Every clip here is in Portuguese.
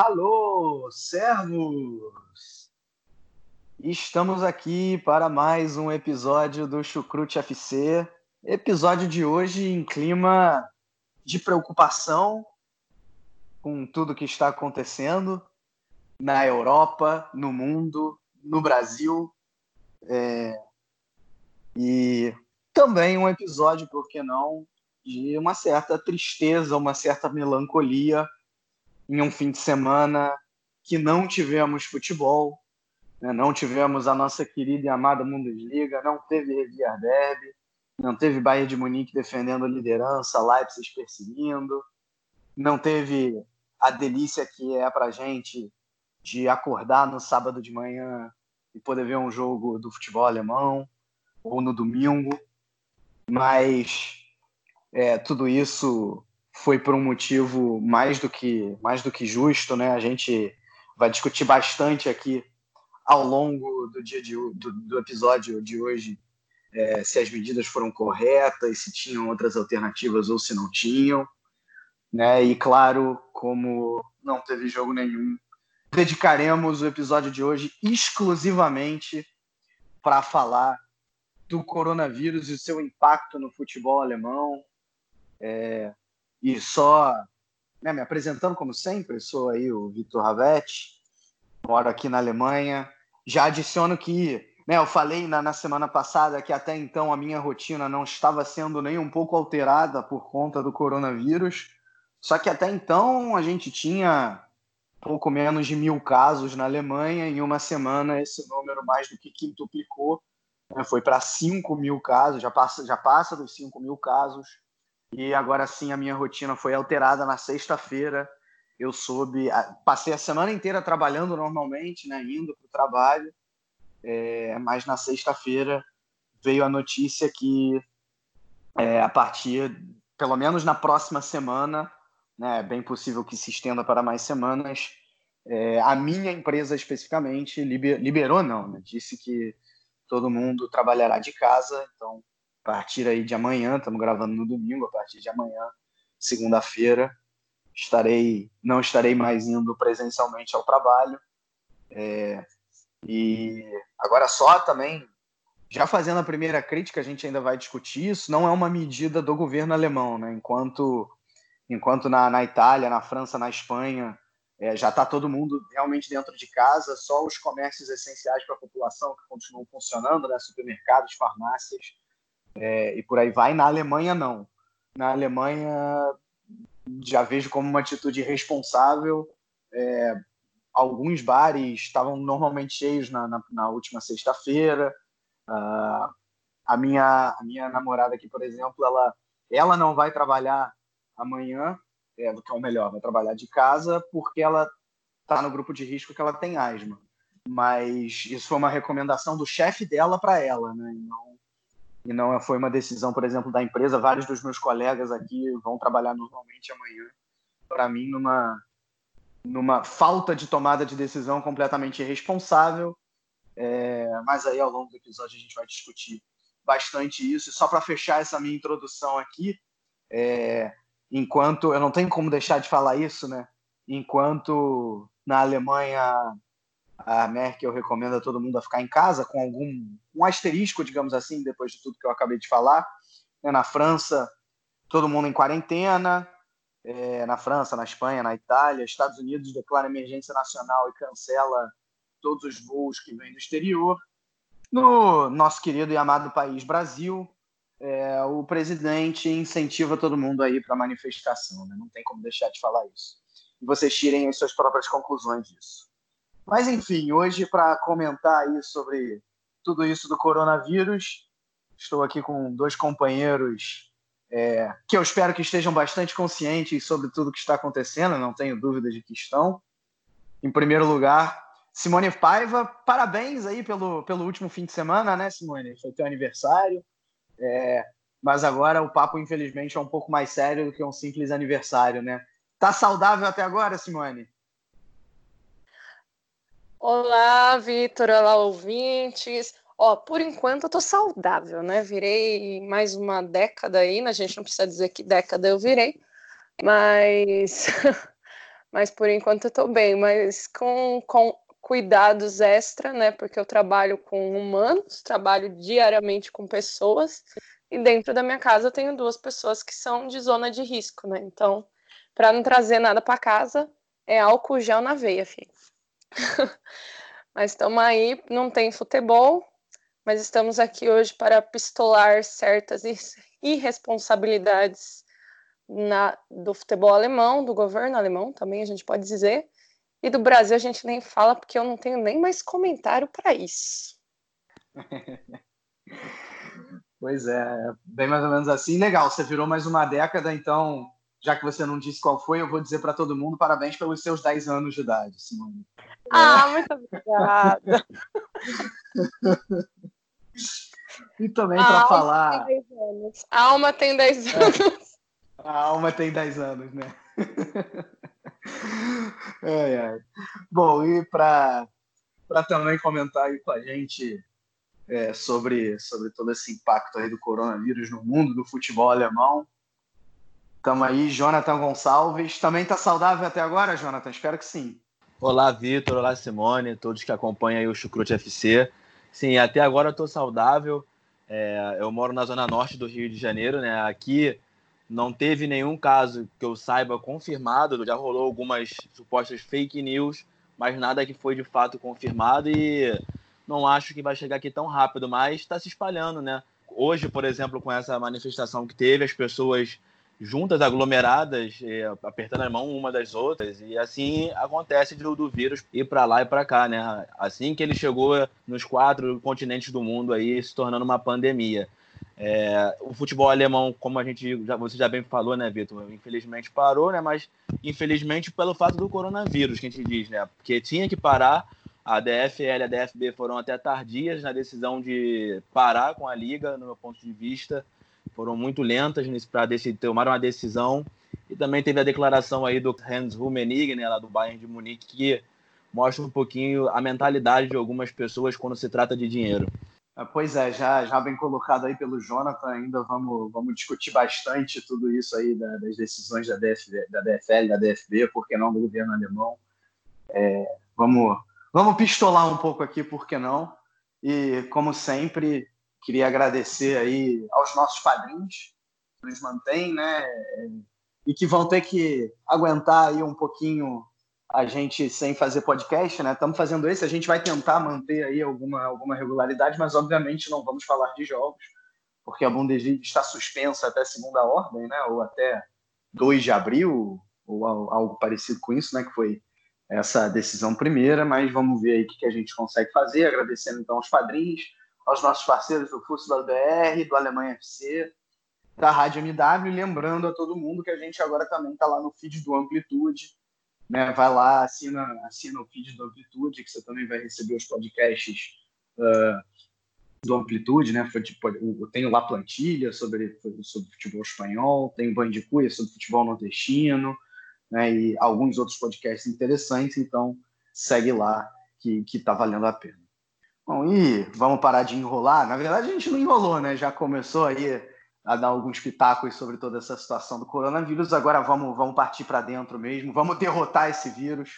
Hallo! Servus! Estamos aqui para mais um episódio do Chucrute FC. Episódio de hoje em clima de preocupação com tudo que está acontecendo na Europa, no mundo, no Brasil. É, E também um episódio, por que não, de uma certa tristeza, uma certa melancolia em um fim de semana que não tivemos futebol, né? não tivemos a nossa querida e amada Bundesliga, não teve Revier Derby, não teve Bayern de Munique defendendo a liderança, Leipzig perseguindo, não teve a delícia que é pra gente de acordar no sábado de manhã e poder ver um jogo do futebol alemão ou no domingo, mas é, tudo isso foi por um motivo mais do que mais do que justo, né? A gente vai discutir bastante aqui ao longo do dia de, do, do episódio de hoje é, se as medidas foram corretas, se tinham outras alternativas ou se não tinham, né? E claro, como não teve jogo nenhum, dedicaremos o episódio de hoje exclusivamente para falar do coronavírus e seu impacto no futebol alemão, e só né, me apresentando como sempre, sou aí o Vitor Ravetti, moro aqui na Alemanha. Já adiciono que né, eu falei na, na semana passada que até então a minha rotina não estava sendo nem um pouco alterada por conta do coronavírus. Só que até então a gente tinha pouco menos de mil casos na Alemanha. Em uma semana esse número mais do que quintuplicou. né, foi para 5 mil casos, já passa, já passa dos 5 mil casos. E agora sim a minha rotina foi alterada na sexta-feira. Eu soube, passei a semana inteira trabalhando normalmente, né, indo para o trabalho, é, mas na sexta-feira veio a notícia que é, a partir, pelo menos na próxima semana, né, é bem possível que se estenda para mais semanas, é, a minha empresa especificamente liber- liberou, não, né, disse que todo mundo trabalhará de casa, então partir aí de amanhã, estamos gravando no domingo, a partir de amanhã, segunda-feira, estarei, não estarei mais indo presencialmente ao trabalho. É, e agora só também, já fazendo a primeira crítica, a gente ainda vai discutir isso, não é uma medida do governo alemão, né? Enquanto, enquanto na, na Itália, na França, na Espanha, é, já está todo mundo realmente dentro de casa, só os comércios essenciais para a população que continuam funcionando, né? Supermercados, farmácias, é, e por aí vai. Na Alemanha, não. Na Alemanha, já vejo como uma atitude irresponsável. É, alguns bares estavam normalmente cheios na, na, na última sexta-feira. Ah, a, minha, a minha namorada aqui, por exemplo, ela, ela não vai trabalhar amanhã, é, que é o melhor, vai trabalhar de casa, porque ela está no grupo de risco que ela tem asma. Mas isso foi uma recomendação do chefe dela para ela, né? Não, e não foi uma decisão, por exemplo, da empresa. Vários dos meus colegas aqui vão trabalhar normalmente amanhã. Para mim, numa, numa falta de tomada de decisão completamente irresponsável. É, mas aí, ao longo do episódio, a gente vai discutir bastante isso. E só para fechar essa minha introdução aqui, é, enquanto eu não tenho como deixar de falar isso, né? Enquanto na Alemanha a Merkel recomenda a todo mundo a ficar em casa, com algum um asterisco, digamos assim, depois de tudo que eu acabei de falar. né? Na França, todo mundo em quarentena. É, na França, na Espanha, na Itália. Estados Unidos declara emergência nacional e cancela todos os voos que vêm do exterior. No nosso querido e amado país Brasil, é, o presidente incentiva todo mundo aí para manifestação. Né? Não tem como deixar de falar isso. E vocês tirem as suas próprias conclusões disso. Mas enfim, hoje para comentar aí sobre tudo isso do coronavírus. Estou aqui com dois companheiros é, que eu espero que estejam bastante conscientes sobre tudo que está acontecendo, não tenho dúvida de que estão. Em primeiro lugar, Simone Paiva, parabéns aí pelo, pelo último fim de semana, né, Simone? Foi teu aniversário. É, mas agora o papo, infelizmente, é um pouco mais sério do que um simples aniversário, né? Tá saudável até agora, Simone? Olá, Vitor, olá, ouvintes. Ó, por enquanto eu tô saudável, né? Virei mais uma década aí, né? a gente não precisa dizer que década eu virei, mas mas por enquanto eu tô bem, mas com, com cuidados extra, né? Porque eu trabalho com humanos, trabalho diariamente com pessoas, e dentro da minha casa eu tenho duas pessoas que são de zona de risco, né? Então, para não trazer nada para casa, é álcool gel na veia, filho. Mas estamos aí, não tem futebol, mas estamos aqui hoje para pistolar certas irresponsabilidades na, do futebol alemão, do governo alemão também, a gente pode dizer. E do Brasil a gente nem fala, porque eu não tenho nem mais comentário para isso. pois é, bem mais ou menos assim. Legal, você virou mais uma década, então, já que você não disse qual foi, eu vou dizer para todo mundo parabéns pelos seus 10 anos de idade, Simone. Ah, é. muito obrigada. E também para falar. A alma tem 10 é. anos. É. A alma tem 10 anos, né? ai, ai. Bom, e para também comentar aí com a gente é, sobre, sobre todo esse impacto aí do coronavírus no mundo do futebol alemão. Estamos aí, Jonathan Gonçalves. Também está saudável até agora, Jonathan? Espero que sim. Olá, Vitor. Olá, Simone. Todos que acompanham aí o Chucrute FC. Sim, até agora estou saudável. É, eu moro na zona norte do Rio de Janeiro, né? Aqui não teve nenhum caso que eu saiba confirmado. Já rolou algumas supostas fake news, mas nada que foi de fato confirmado e não acho que vai chegar aqui tão rápido, mas está se espalhando, né? Hoje, por exemplo, com essa manifestação que teve, as pessoas juntas, aglomeradas, apertando a mão uma das outras, e assim acontece do, do vírus ir para lá e para cá, né? Assim que ele chegou nos quatro continentes do mundo aí, se tornando uma pandemia. É, o futebol alemão, como a gente já, você já bem falou, né, Vitor? Infelizmente parou, né? Mas infelizmente pelo fato do coronavírus, que a gente diz, né? Porque tinha que parar. A DFL e a DFB foram até tardias na decisão de parar com a liga, no meu ponto de vista foram muito lentas para tomar uma decisão. E também teve a declaração aí do Hans Rummenigge, né, lá do Bayern de Munique, que mostra um pouquinho a mentalidade de algumas pessoas quando se trata de dinheiro. Ah, pois é, já, já bem colocado aí pelo Jonathan, ainda vamos, vamos discutir bastante tudo isso aí da, das decisões da, DF, da DFL, da DFB, por que não do governo alemão. É, vamos, vamos pistolar um pouco aqui, por que não? E, como sempre, Queria agradecer aí aos nossos padrinhos que nos mantêm, né? E que vão ter que aguentar aí um pouquinho a gente sem fazer podcast, né? Estamos fazendo esse, a gente vai tentar manter aí alguma, alguma regularidade, mas obviamente não vamos falar de jogos, porque a Bundesliga está suspensa até segunda ordem, né? Ou até 2 de abril, ou algo parecido com isso, né? Que foi essa decisão primeira, mas vamos ver aí o que a gente consegue fazer, agradecendo então aos padrinhos, aos nossos parceiros do Futsal BR, do Alemanha FC, da Rádio MW, lembrando a todo mundo que a gente agora também está lá no feed do Amplitude, né? Vai lá, assina, assina o feed do Amplitude, que você também vai receber os podcasts uh, do Amplitude, né? Tipo, eu tenho lá plantilha sobre, sobre futebol espanhol, tenho Bandicuia sobre futebol nordestino, né? E alguns outros podcasts interessantes, então segue lá que, que tá valendo a pena. Bom, e vamos parar de enrolar. Na verdade, a gente não enrolou, né? Já começou aí a dar alguns pitacos sobre toda essa situação do coronavírus. Agora vamos, vamos partir para dentro mesmo, vamos derrotar esse vírus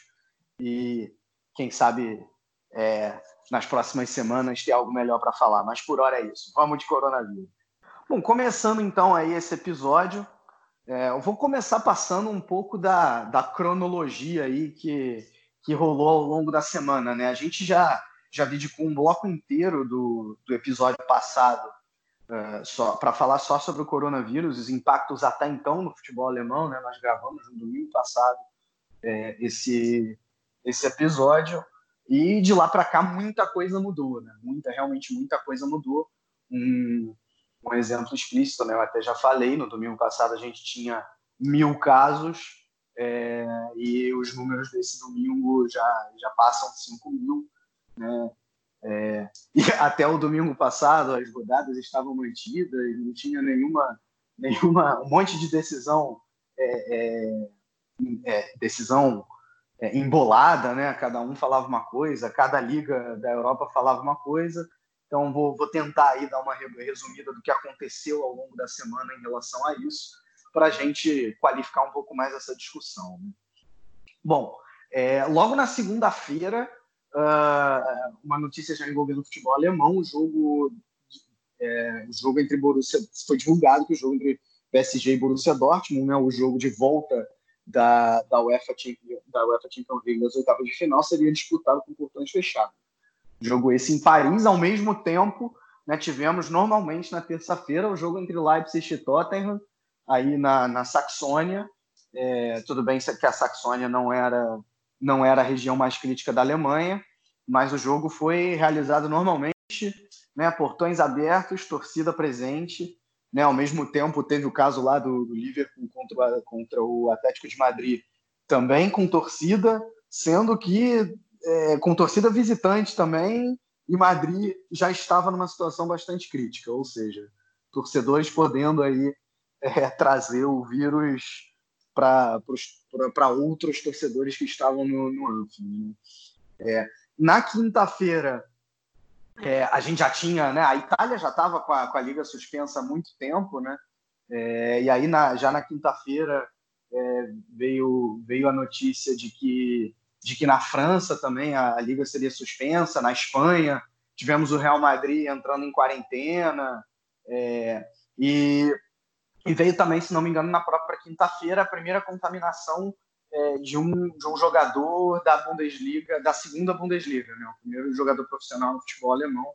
e, quem sabe, é, nas próximas semanas ter algo melhor para falar. Mas por hora é isso. Vamos de coronavírus. Bom, começando então aí esse episódio, é, eu vou começar passando um pouco da, da cronologia aí que, que rolou ao longo da semana, né? A gente já já dedicou um bloco inteiro do, do episódio passado uh, só para falar só sobre o coronavírus, os impactos até então no futebol alemão, né? Nós gravamos no domingo passado é, esse esse episódio E de lá para cá muita coisa mudou, né? Muita, realmente muita coisa mudou. Um, um exemplo explícito, né? Eu até já falei, no domingo passado a gente tinha mil casos é, e os números desse domingo já, já passam 5 mil, né? É, e até o domingo passado as rodadas estavam mantidas, não tinha nenhuma, nenhuma um monte de decisão é, é, é decisão é, embolada, né? Cada um falava uma coisa, cada liga da Europa falava uma coisa. Então vou, vou tentar aí dar uma resumida do que aconteceu ao longo da semana em relação a isso, para a gente qualificar um pouco mais essa discussão. Né? Bom, é, logo na segunda-feira, uh, uma notícia já envolvendo o futebol alemão, o jogo, é, o jogo entre Borussia foi divulgado que o jogo entre PSG e Borussia Dortmund, né, o jogo de volta da, da, UEFA, da UEFA Champions League das oitavas de final seria disputado com portões fechados. Jogo esse em Paris, ao mesmo tempo, né, tivemos normalmente na terça-feira o jogo entre Leipzig e Tottenham, aí na, na Saxônia. É, tudo bem que a Saxônia não era, não era a região mais crítica da Alemanha, mas o jogo foi realizado normalmente, né, portões abertos, torcida presente, né? Ao mesmo tempo, teve o caso lá do, do Liverpool contra, contra o Atlético de Madrid, também com torcida, sendo que é, com torcida visitante também, e Madrid já estava numa situação bastante crítica, ou seja, torcedores podendo aí é, trazer o vírus para outros torcedores que estavam no, no Anfield. Né? É, na quinta-feira, é, a gente já tinha, né? A Itália já estava com, com, a liga suspensa há muito tempo, né? É, e aí na, já na quinta-feira é, veio veio a notícia de que de que na França também a, a, liga seria suspensa, na Espanha tivemos o Real Madrid entrando em quarentena é, e, e veio também, se não me engano, na própria quinta-feira a primeira contaminação é, de, um, de um jogador da Bundesliga, da segunda Bundesliga, né? o primeiro jogador profissional no futebol alemão.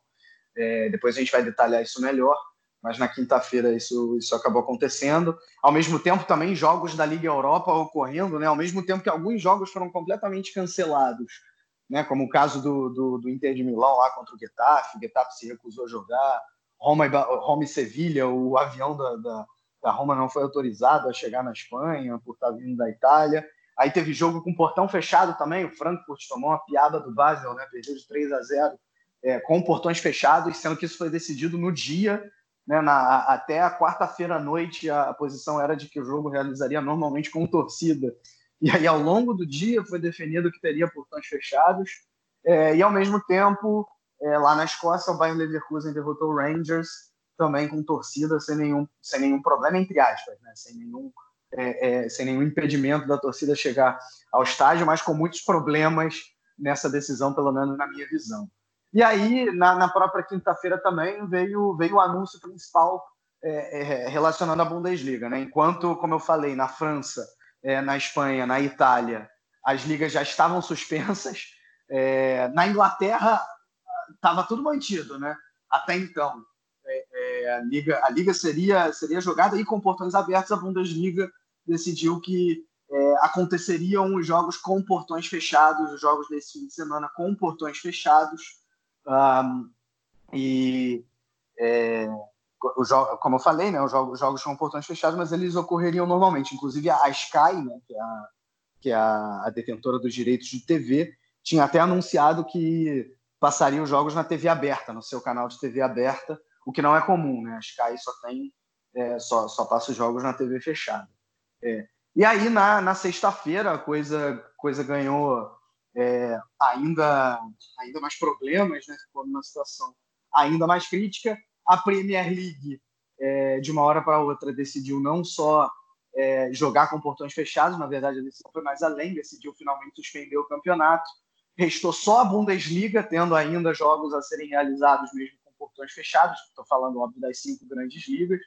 É, depois a gente vai detalhar isso melhor, mas na quinta-feira isso, isso acabou acontecendo. Ao mesmo tempo, também jogos da Liga Europa ocorrendo, né? ao mesmo tempo que alguns jogos foram completamente cancelados, né? como o caso do, do, do Inter de Milão lá contra o Getafe, o Getafe se recusou a jogar, Roma e, Roma e Sevilha, o avião da, da, da Roma não foi autorizado a chegar na Espanha por estar vindo da Itália. Aí teve jogo com portão fechado também. O Frankfurt tomou uma piada do Basel, né? Perdeu de 3 a 0 é, com portões fechados, sendo que isso foi decidido no dia. Né? Na, até a quarta-feira à noite, a, a, posição era de que o jogo realizaria normalmente com torcida. E aí, ao longo do dia, foi definido que teria portões fechados. É, e, ao mesmo tempo, é, lá na Escócia, o Bayern Leverkusen derrotou o Rangers também com torcida, sem nenhum, sem nenhum problema, entre aspas, né? sem nenhum é, é, sem nenhum impedimento da torcida chegar ao estádio, mas com muitos problemas nessa decisão, pelo menos na minha visão. E aí, na, na própria quinta-feira também, veio, veio o anúncio principal é, é à Bundesliga. Né? Enquanto, como eu falei, na França, é, na Espanha, na Itália, as ligas já estavam suspensas, é, na Inglaterra estava tudo mantido, né? até então. A, liga, a liga seria, seria jogada e com portões abertos, a Bundesliga decidiu que é, aconteceriam os jogos com portões fechados, os jogos desse fim de semana com portões fechados. Um, e, é, como eu falei, né, os jogos, jogos com portões fechados, mas eles ocorreriam normalmente. Inclusive a Sky, né, que é, a, que é a, detentora dos direitos de TV, tinha até anunciado que passaria os jogos na TV aberta, no seu canal de TV aberta, o que não é comum, né? A Sky só tem é, só, só passa os jogos na TV fechada. É. E aí, na, na sexta-feira, a coisa, coisa ganhou é, ainda, ainda mais problemas, né? Ficou numa situação ainda mais crítica. A Premier League, é, de uma hora para outra, decidiu não só é, jogar com portões fechados, na verdade, a decisão foi mais além, decidiu finalmente suspender o campeonato. Restou só a Bundesliga, tendo ainda jogos a serem realizados mesmo portões fechados. Estou falando, óbvio, das cinco grandes ligas.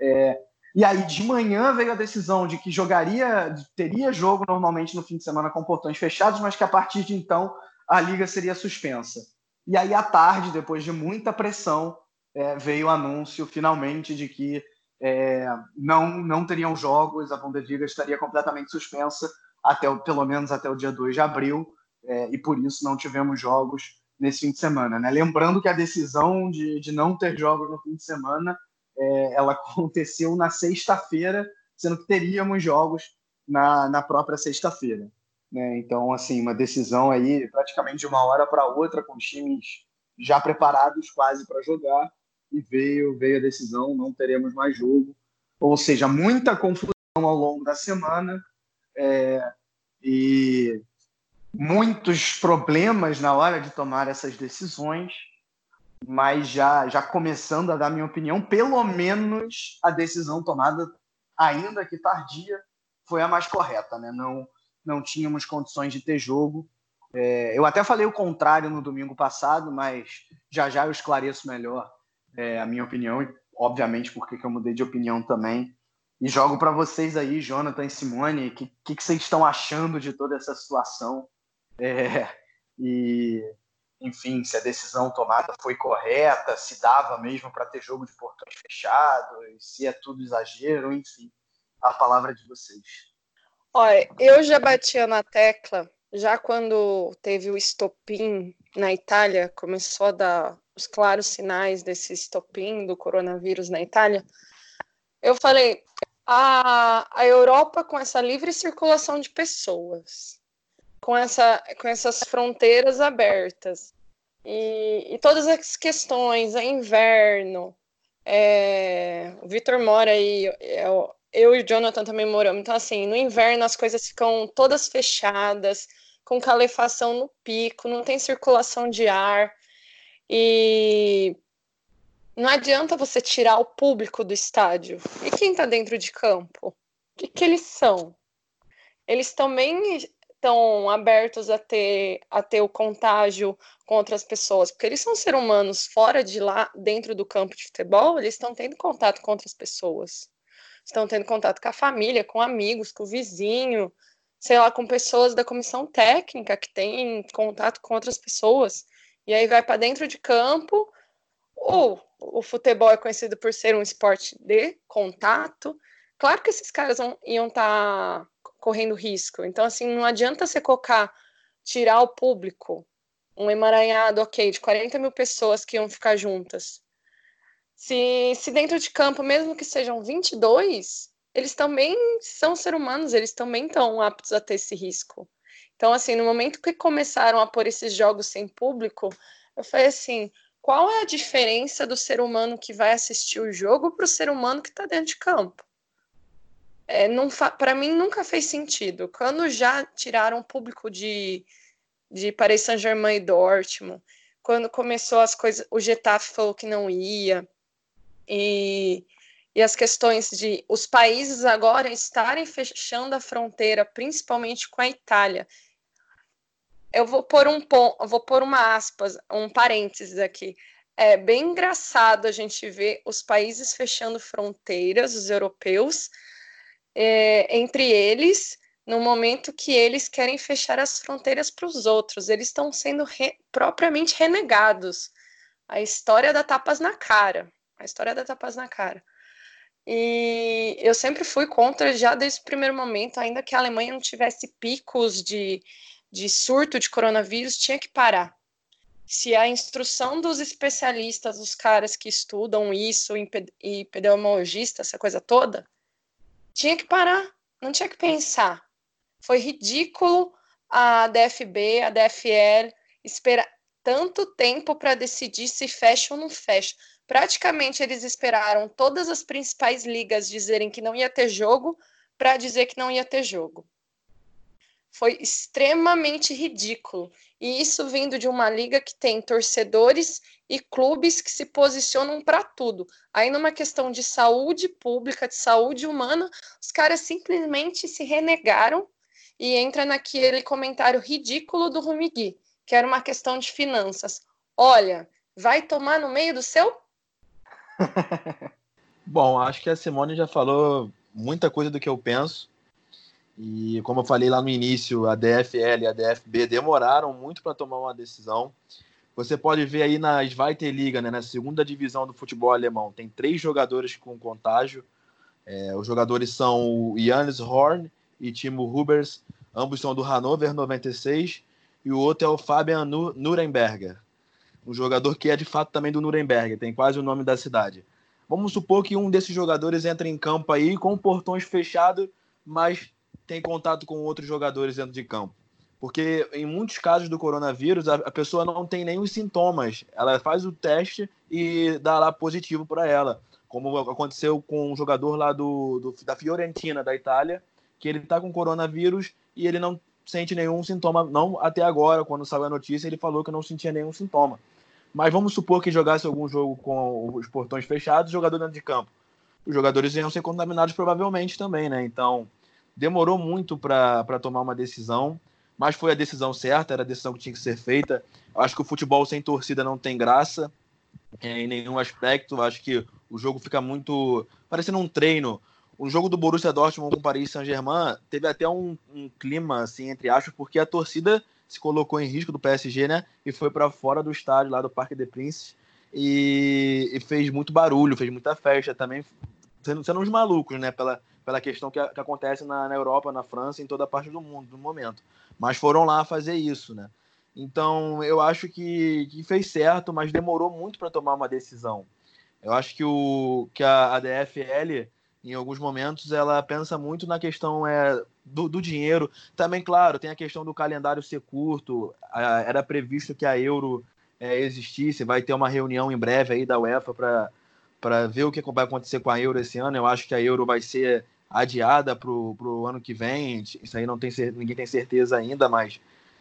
É, e aí, de manhã, veio a decisão de que jogaria, teria jogo normalmente no fim de semana com portões fechados, mas que a partir de então a liga seria suspensa. E aí, à tarde, depois de muita pressão, é, veio o anúncio finalmente de que é, não, não teriam jogos, a Bundesliga estaria completamente suspensa, até pelo menos até o dia 2 de abril. é, e por isso não tivemos jogos nesse fim de semana. Né? Lembrando que a decisão de, de não ter jogos no fim de semana é, ela aconteceu na sexta-feira, sendo que teríamos jogos na, na própria sexta-feira. Né? Então, assim, uma decisão aí praticamente de uma hora para outra, com times já preparados quase para jogar, e veio, veio a decisão, não teremos mais jogo. Ou seja, muita confusão ao longo da semana é, e muitos problemas na hora de tomar essas decisões, mas já, já começando a dar minha opinião, pelo menos a decisão tomada, ainda que tardia, foi a mais correta, né? Não, não tínhamos condições de ter jogo. É, eu até falei o contrário no domingo passado, mas já já eu esclareço melhor é, a minha opinião e, obviamente, porque eu mudei de opinião também. E jogo para vocês aí, Jonathan e Simone, o que, que, que, vocês estão achando de toda essa situação? É, e, enfim, se a decisão tomada foi correta, se dava mesmo para ter jogo de portões fechados, se é tudo exagero, enfim, a palavra de vocês. Olha, eu já batia na tecla, já quando teve o estopim na Itália, começou a dar os claros sinais desse estopim do coronavírus na Itália, eu falei, a, a Europa com essa livre circulação de pessoas, com, essa, com essas fronteiras abertas, e, e todas as questões, é inverno, é, o Vitor mora aí, é, eu e o Jonathan também moramos, então assim, no inverno as coisas ficam todas fechadas, com calefação no pico, não tem circulação de ar, e não adianta você tirar o público do estádio. E quem está dentro de campo? O que, que eles são? Eles também estão abertos a ter, a ter o contágio com outras pessoas, porque eles são seres humanos fora de lá, dentro do campo de futebol, eles estão tendo contato com outras pessoas. Estão tendo contato com a família, com amigos, com o vizinho, sei lá, com pessoas da comissão técnica que têm contato com outras pessoas e aí vai para dentro de campo. Ou o futebol é conhecido por ser um esporte de contato. Claro que esses caras vão, iam estar tá correndo risco. Então, assim, não adianta você colocar, tirar o público, um emaranhado, ok, de 40 mil pessoas que iam ficar juntas. Se, se dentro de campo, mesmo que sejam 22, eles também são seres humanos, eles também estão aptos a ter esse risco. Então, assim, no momento que começaram a pôr esses jogos sem público, eu falei assim: qual é a diferença do ser humano que vai assistir o jogo para o ser humano que está dentro de campo? É, para mim nunca fez sentido. Quando já tiraram o público de, de Paris Saint-Germain e Dortmund, quando começou as coisas, o Getafe falou que não ia, e, e as questões de os países agora estarem fechando a fronteira, principalmente com a Itália, eu vou pôr um ponto, vou pôr uma aspas, um parênteses aqui. É bem engraçado a gente ver os países fechando fronteiras, os europeus, é, entre eles, no momento que eles querem fechar as fronteiras para os outros. Eles estão sendo re, propriamente renegados. A história da tapas na cara. A história da tapas na cara. E eu sempre fui contra, já desde o primeiro momento, ainda que a Alemanha não tivesse picos de de surto de coronavírus tinha que parar. Se a instrução dos especialistas, os caras que estudam isso, epidemiologista, essa coisa toda, tinha que parar, não tinha que pensar. Foi ridículo a DFB, a DFL esperar tanto tempo para decidir se fecha ou não fecha. Praticamente eles esperaram todas as principais ligas dizerem que não ia ter jogo para dizer que não ia ter jogo foi extremamente ridículo. E isso vindo de uma liga que tem torcedores e clubes que se posicionam para tudo. Aí, numa questão de saúde pública, de saúde humana, os caras simplesmente se renegaram e entra naquele comentário ridículo do Rumigui, que era uma questão de finanças. Olha, vai tomar no meio do seu? Bom, acho que a Simone já falou muita coisa do que eu penso. E como eu falei lá no início, a DFL e a DFB demoraram muito para tomar uma decisão. Você pode ver aí na Zweite Liga, né, na segunda divisão do futebol alemão, tem três jogadores com contágio. É, os jogadores são o Jannis Horn e Timo Hubers, ambos são do Hannover 96. e o outro é o Fabian Nuremberger, um jogador que é de fato também do Nuremberg, tem quase o nome da cidade. Vamos supor que um desses jogadores entra em campo aí com portões fechados, mas tem contato com outros jogadores dentro de campo. Porque em muitos casos do coronavírus, a, pessoa não tem nenhum sintomas. Ela faz o teste e dá lá positivo para ela. Como aconteceu com um jogador lá do, do da Fiorentina, da Itália, que ele está com coronavírus e ele não sente nenhum sintoma. Não até agora, quando saiu a notícia, ele falou que não sentia nenhum sintoma. Mas vamos supor que jogasse algum jogo com os portões fechados, jogador dentro de campo. Os jogadores iam ser contaminados provavelmente também, né? Então, demorou muito para tomar uma decisão mas foi a decisão certa, era a decisão que tinha que ser feita. Acho que o futebol sem torcida não tem graça é, em nenhum aspecto. Acho que o jogo fica muito parecendo um treino. O jogo do Borussia Dortmund com o Paris Saint-Germain teve até um, um, clima, assim, entre aspas, porque a torcida se colocou em risco do PSG, né? E foi para fora do estádio, lá do Parque des Princes, e, e, fez muito barulho, fez muita festa também, sendo, sendo uns malucos, né? Pela, pela questão que, que acontece na, na Europa, na França, em toda a parte do mundo no momento mas foram lá fazer isso, né? Então, eu acho que, que fez certo, mas demorou muito para tomar uma decisão. Eu acho que, o, que a, a DFL, em alguns momentos, ela pensa muito na questão é, do, do dinheiro. Também, claro, tem a questão do calendário ser curto. A, era previsto que a Euro é, existisse, vai ter uma reunião em breve aí da UEFA para ver o que vai acontecer com a Euro esse ano. Eu acho que a Euro vai ser adiada para o ano que vem. Isso aí não tem ninguém tem certeza ainda, mas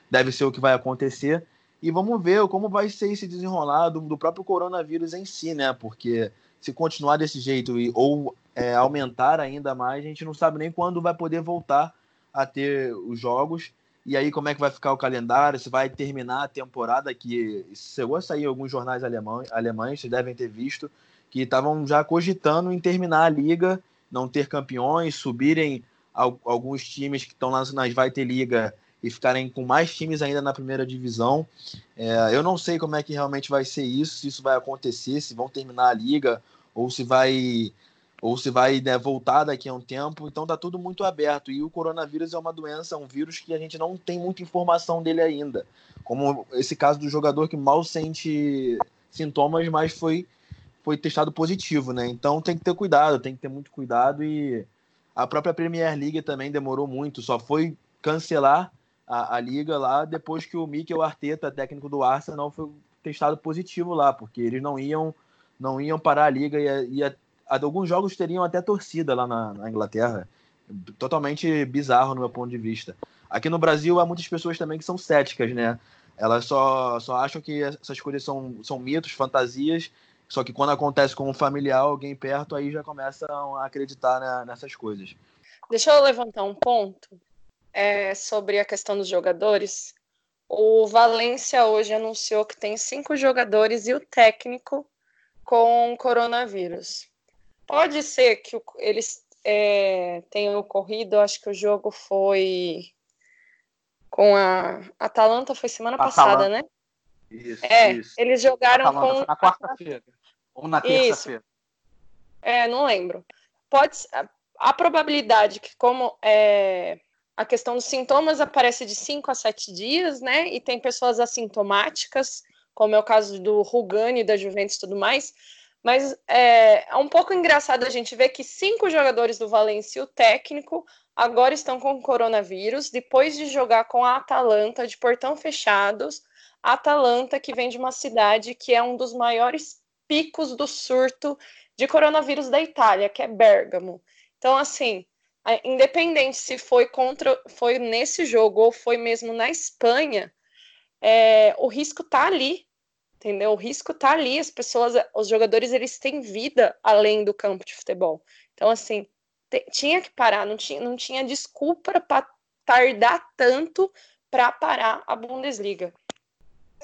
deve ser o que vai acontecer. E vamos ver como vai ser esse desenrolado do próprio coronavírus em si, né? Porque se continuar desse jeito e, ou é, aumentar ainda mais, a gente não sabe nem quando vai poder voltar a ter os jogos. E aí, como é que vai ficar o calendário? Se vai terminar a temporada, que chegou a sair alguns jornais alemães, alemães vocês devem ter visto, que estavam já cogitando em terminar a liga não ter campeões, subirem alguns times que estão nas, nas Vai Ter Liga e ficarem com mais times ainda na primeira divisão. É, eu não sei como é que realmente vai ser isso, se isso vai acontecer, se vão terminar a liga ou se vai ou se vai né, voltar daqui a um tempo. Então tá tudo muito aberto. E o coronavírus é uma doença, um vírus que a gente não tem muita informação dele ainda. Como esse caso do jogador que mal sente sintomas, mas foi foi testado positivo, né? Então tem que ter cuidado, tem que ter muito cuidado e a própria Premier League também demorou muito, só foi cancelar a, a liga lá depois que o Mikel Arteta, técnico do Arsenal, foi testado positivo lá, porque eles não iam não iam parar a liga e, e alguns jogos teriam até torcida lá na, na, Inglaterra. Totalmente bizarro no meu ponto de vista. Aqui no Brasil há muitas pessoas também que são céticas, né? Elas só, só acham que essas coisas são, são mitos, fantasias, só que quando acontece com um familiar, alguém perto, aí já começam a acreditar né, nessas coisas. Deixa eu levantar um ponto é, sobre a questão dos jogadores. O Valência hoje anunciou que tem cinco jogadores e o técnico com coronavírus. Pode ser que eles é, tenham ocorrido, acho que o jogo foi com a Atalanta, foi semana Atalanta. passada, né? Isso, é, isso. eles jogaram com. Na quarta-feira. Ou na terça-feira. É, não lembro. Pode a probabilidade que, como é, a questão dos sintomas aparece de 5 a 7 dias, né? E tem pessoas assintomáticas, como é o caso do Rugani, da Juventus e tudo mais. Mas é, é um pouco engraçado a gente ver que cinco jogadores do Valencia, o técnico, agora estão com coronavírus, depois de jogar com a Atalanta de portão fechados. Atalanta, que vem de uma cidade que é um dos maiores picos do surto de coronavírus da Itália, que é Bergamo. Então, assim, independente se foi contra, foi nesse jogo ou foi mesmo na Espanha, é, o risco tá ali, entendeu? O risco tá ali. As pessoas, os jogadores, eles têm vida além do campo de futebol. Então, assim, tinha que parar, não tinha, não tinha desculpa para tardar tanto para parar a Bundesliga.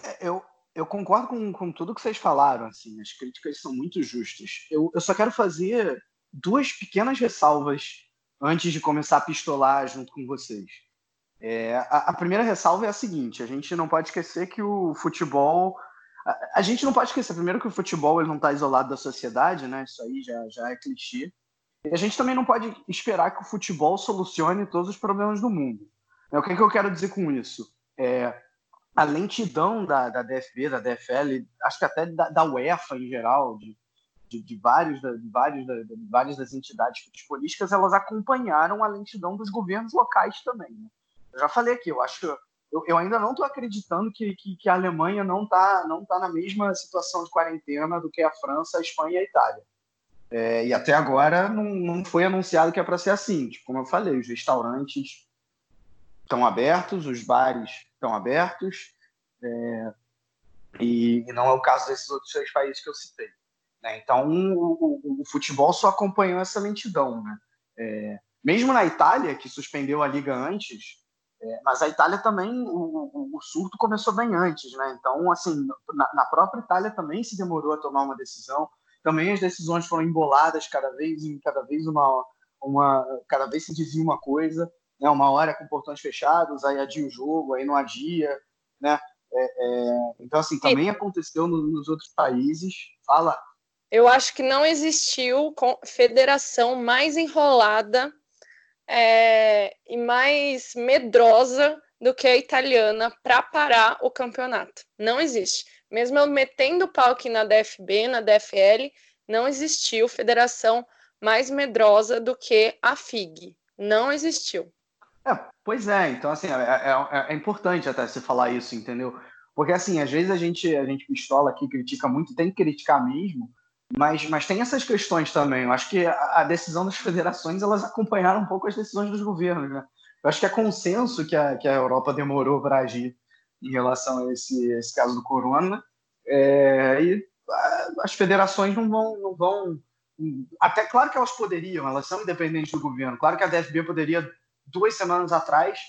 É, eu, eu concordo com, com tudo que vocês falaram, assim, as críticas são muito justas. Eu, eu só quero fazer duas pequenas ressalvas antes de começar a pistolar junto com vocês. É, a, a, primeira ressalva é a seguinte: a gente não pode esquecer que o futebol. A, a gente não pode esquecer, primeiro, que o futebol ele não está isolado da sociedade, né? Isso aí já, já é clichê. E a gente também não pode esperar que o futebol solucione todos os problemas do mundo. É, o que, é que eu quero dizer com isso? É, a lentidão da, da DFB, da DFL, acho que até da, da UEFA em geral, de, de, de vários, de, vários, de, várias das entidades futebolísticas, elas acompanharam a lentidão dos governos locais também. Né? Eu já falei aqui, eu acho eu, eu ainda não estou acreditando que, que, que, a Alemanha não está não tá na mesma situação de quarentena do que a França, a Espanha e a Itália. É, e até agora não, não foi anunciado que é para ser assim. Tipo, como eu falei, os restaurantes estão abertos, os bares estão abertos, é, e, não é o caso desses outros três países que eu citei. Né? Então, o, o, o, futebol só acompanhou essa lentidão. Né? É, mesmo na Itália, que suspendeu a liga antes, é, mas a Itália também, o, o, surto começou bem antes, né? Então, assim, na, na, própria Itália também se demorou a tomar uma decisão. Também as decisões foram emboladas cada vez em cada vez uma, uma cada vez se dizia uma coisa, né? Uma hora com portões fechados, aí adia o jogo, aí não adia, né? É, é, então, assim, também aconteceu no, nos outros países. Fala. Eu acho que não existiu federação mais enrolada é, e mais medrosa do que a italiana para parar o campeonato. Não existe. Mesmo eu metendo pau aqui na DFB, na DFL, não existiu federação mais medrosa do que a FIG. Não existiu. É, pois é, então assim, é, é, é, importante até você falar isso, entendeu? Porque assim, às vezes a gente, a gente pistola aqui, critica muito, tem que criticar mesmo, mas, mas tem essas questões também. Eu acho que a, decisão das federações elas acompanharam um pouco as decisões dos governos. Né? Eu acho que é consenso que a, que a Europa demorou para agir em relação a esse, esse caso do corona. É, e as federações não vão, não vão. Até claro que elas poderiam, elas são independentes do governo. Claro que a DFB poderia, duas semanas atrás,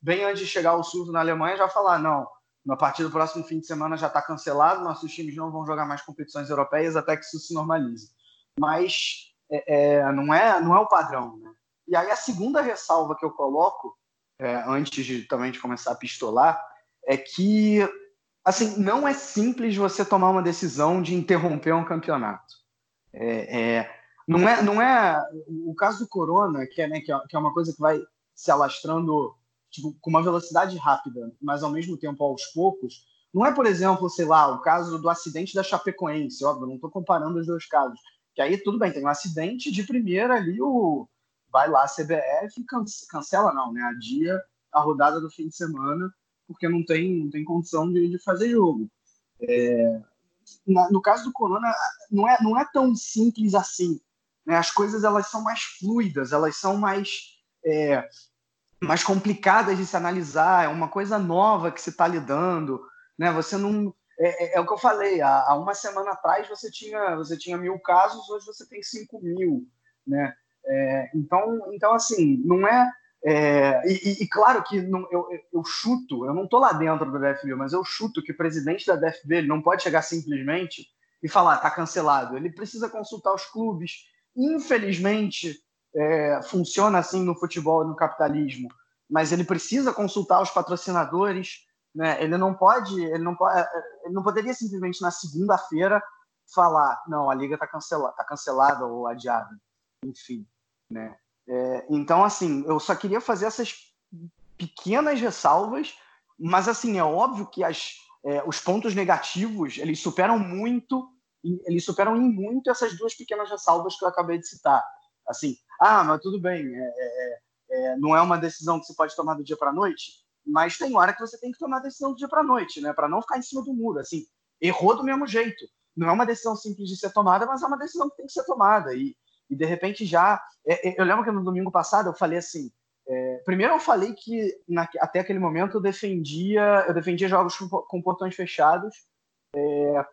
bem antes de chegar o surto na Alemanha, já falar: não, a partir do próximo fim de semana já está cancelado, nossos times não vão jogar mais competições europeias até que isso se normalize. Mas é, é, não, é, não é o padrão. Né? E aí a segunda ressalva que eu coloco, é, antes de também de começar a pistolar, é que assim não é simples você tomar uma decisão de interromper um campeonato. É, é, não é, não é o caso do Corona, que é, né, que é, que é uma coisa que vai se alastrando tipo, com uma velocidade rápida, mas ao mesmo tempo aos poucos, não é, por exemplo, sei lá, o caso do acidente da Chapecoense, óbvio, não estou comparando os dois casos, que aí tudo bem, tem um acidente de primeira ali, o vai lá a CBF cancela não, né, adia a rodada do fim de semana, porque não tem, não tem condição de, de fazer jogo. É, na, no caso do Corona, não é, não é tão simples assim. Né? As coisas elas são mais fluidas, elas são mais é, mais complicadas de se analisar, é uma coisa nova que se está lidando, né? Você não é, é, é, o que eu falei. Há, há, uma semana atrás você tinha você tinha mil casos, hoje você tem cinco mil, né? É, então então assim não é, é e, e, claro que não, eu, eu chuto, eu não estou lá dentro do DFB, mas eu chuto que o presidente da DFB não pode chegar simplesmente e falar está cancelado. Ele precisa consultar os clubes. Infelizmente, é, funciona assim no futebol e no capitalismo, mas ele precisa consultar os patrocinadores, né? Ele não pode, ele não pode, é, é, ele não poderia simplesmente na segunda-feira falar, não, a liga está cancelada, tá cancelada ou adiada, enfim, né? É, então, assim, eu só queria fazer essas pequenas ressalvas, mas assim é óbvio que as, é, os pontos negativos eles superam muito, eles superam em muito essas duas pequenas ressalvas que eu acabei de citar. Assim, ah, mas tudo bem, é, é, é, não é uma decisão que você pode tomar do dia para a noite, mas tem hora que você tem que tomar a decisão do dia para a noite, né? Para não ficar em cima do muro. Assim, errou do mesmo jeito. Não é uma decisão simples de ser tomada, mas é uma decisão que tem que ser tomada. E, e de repente já. É, é eu lembro que no domingo passado eu falei assim. É, primeiro eu falei que na, até aquele momento eu defendia, eu defendia jogos com, com portões fechados, é,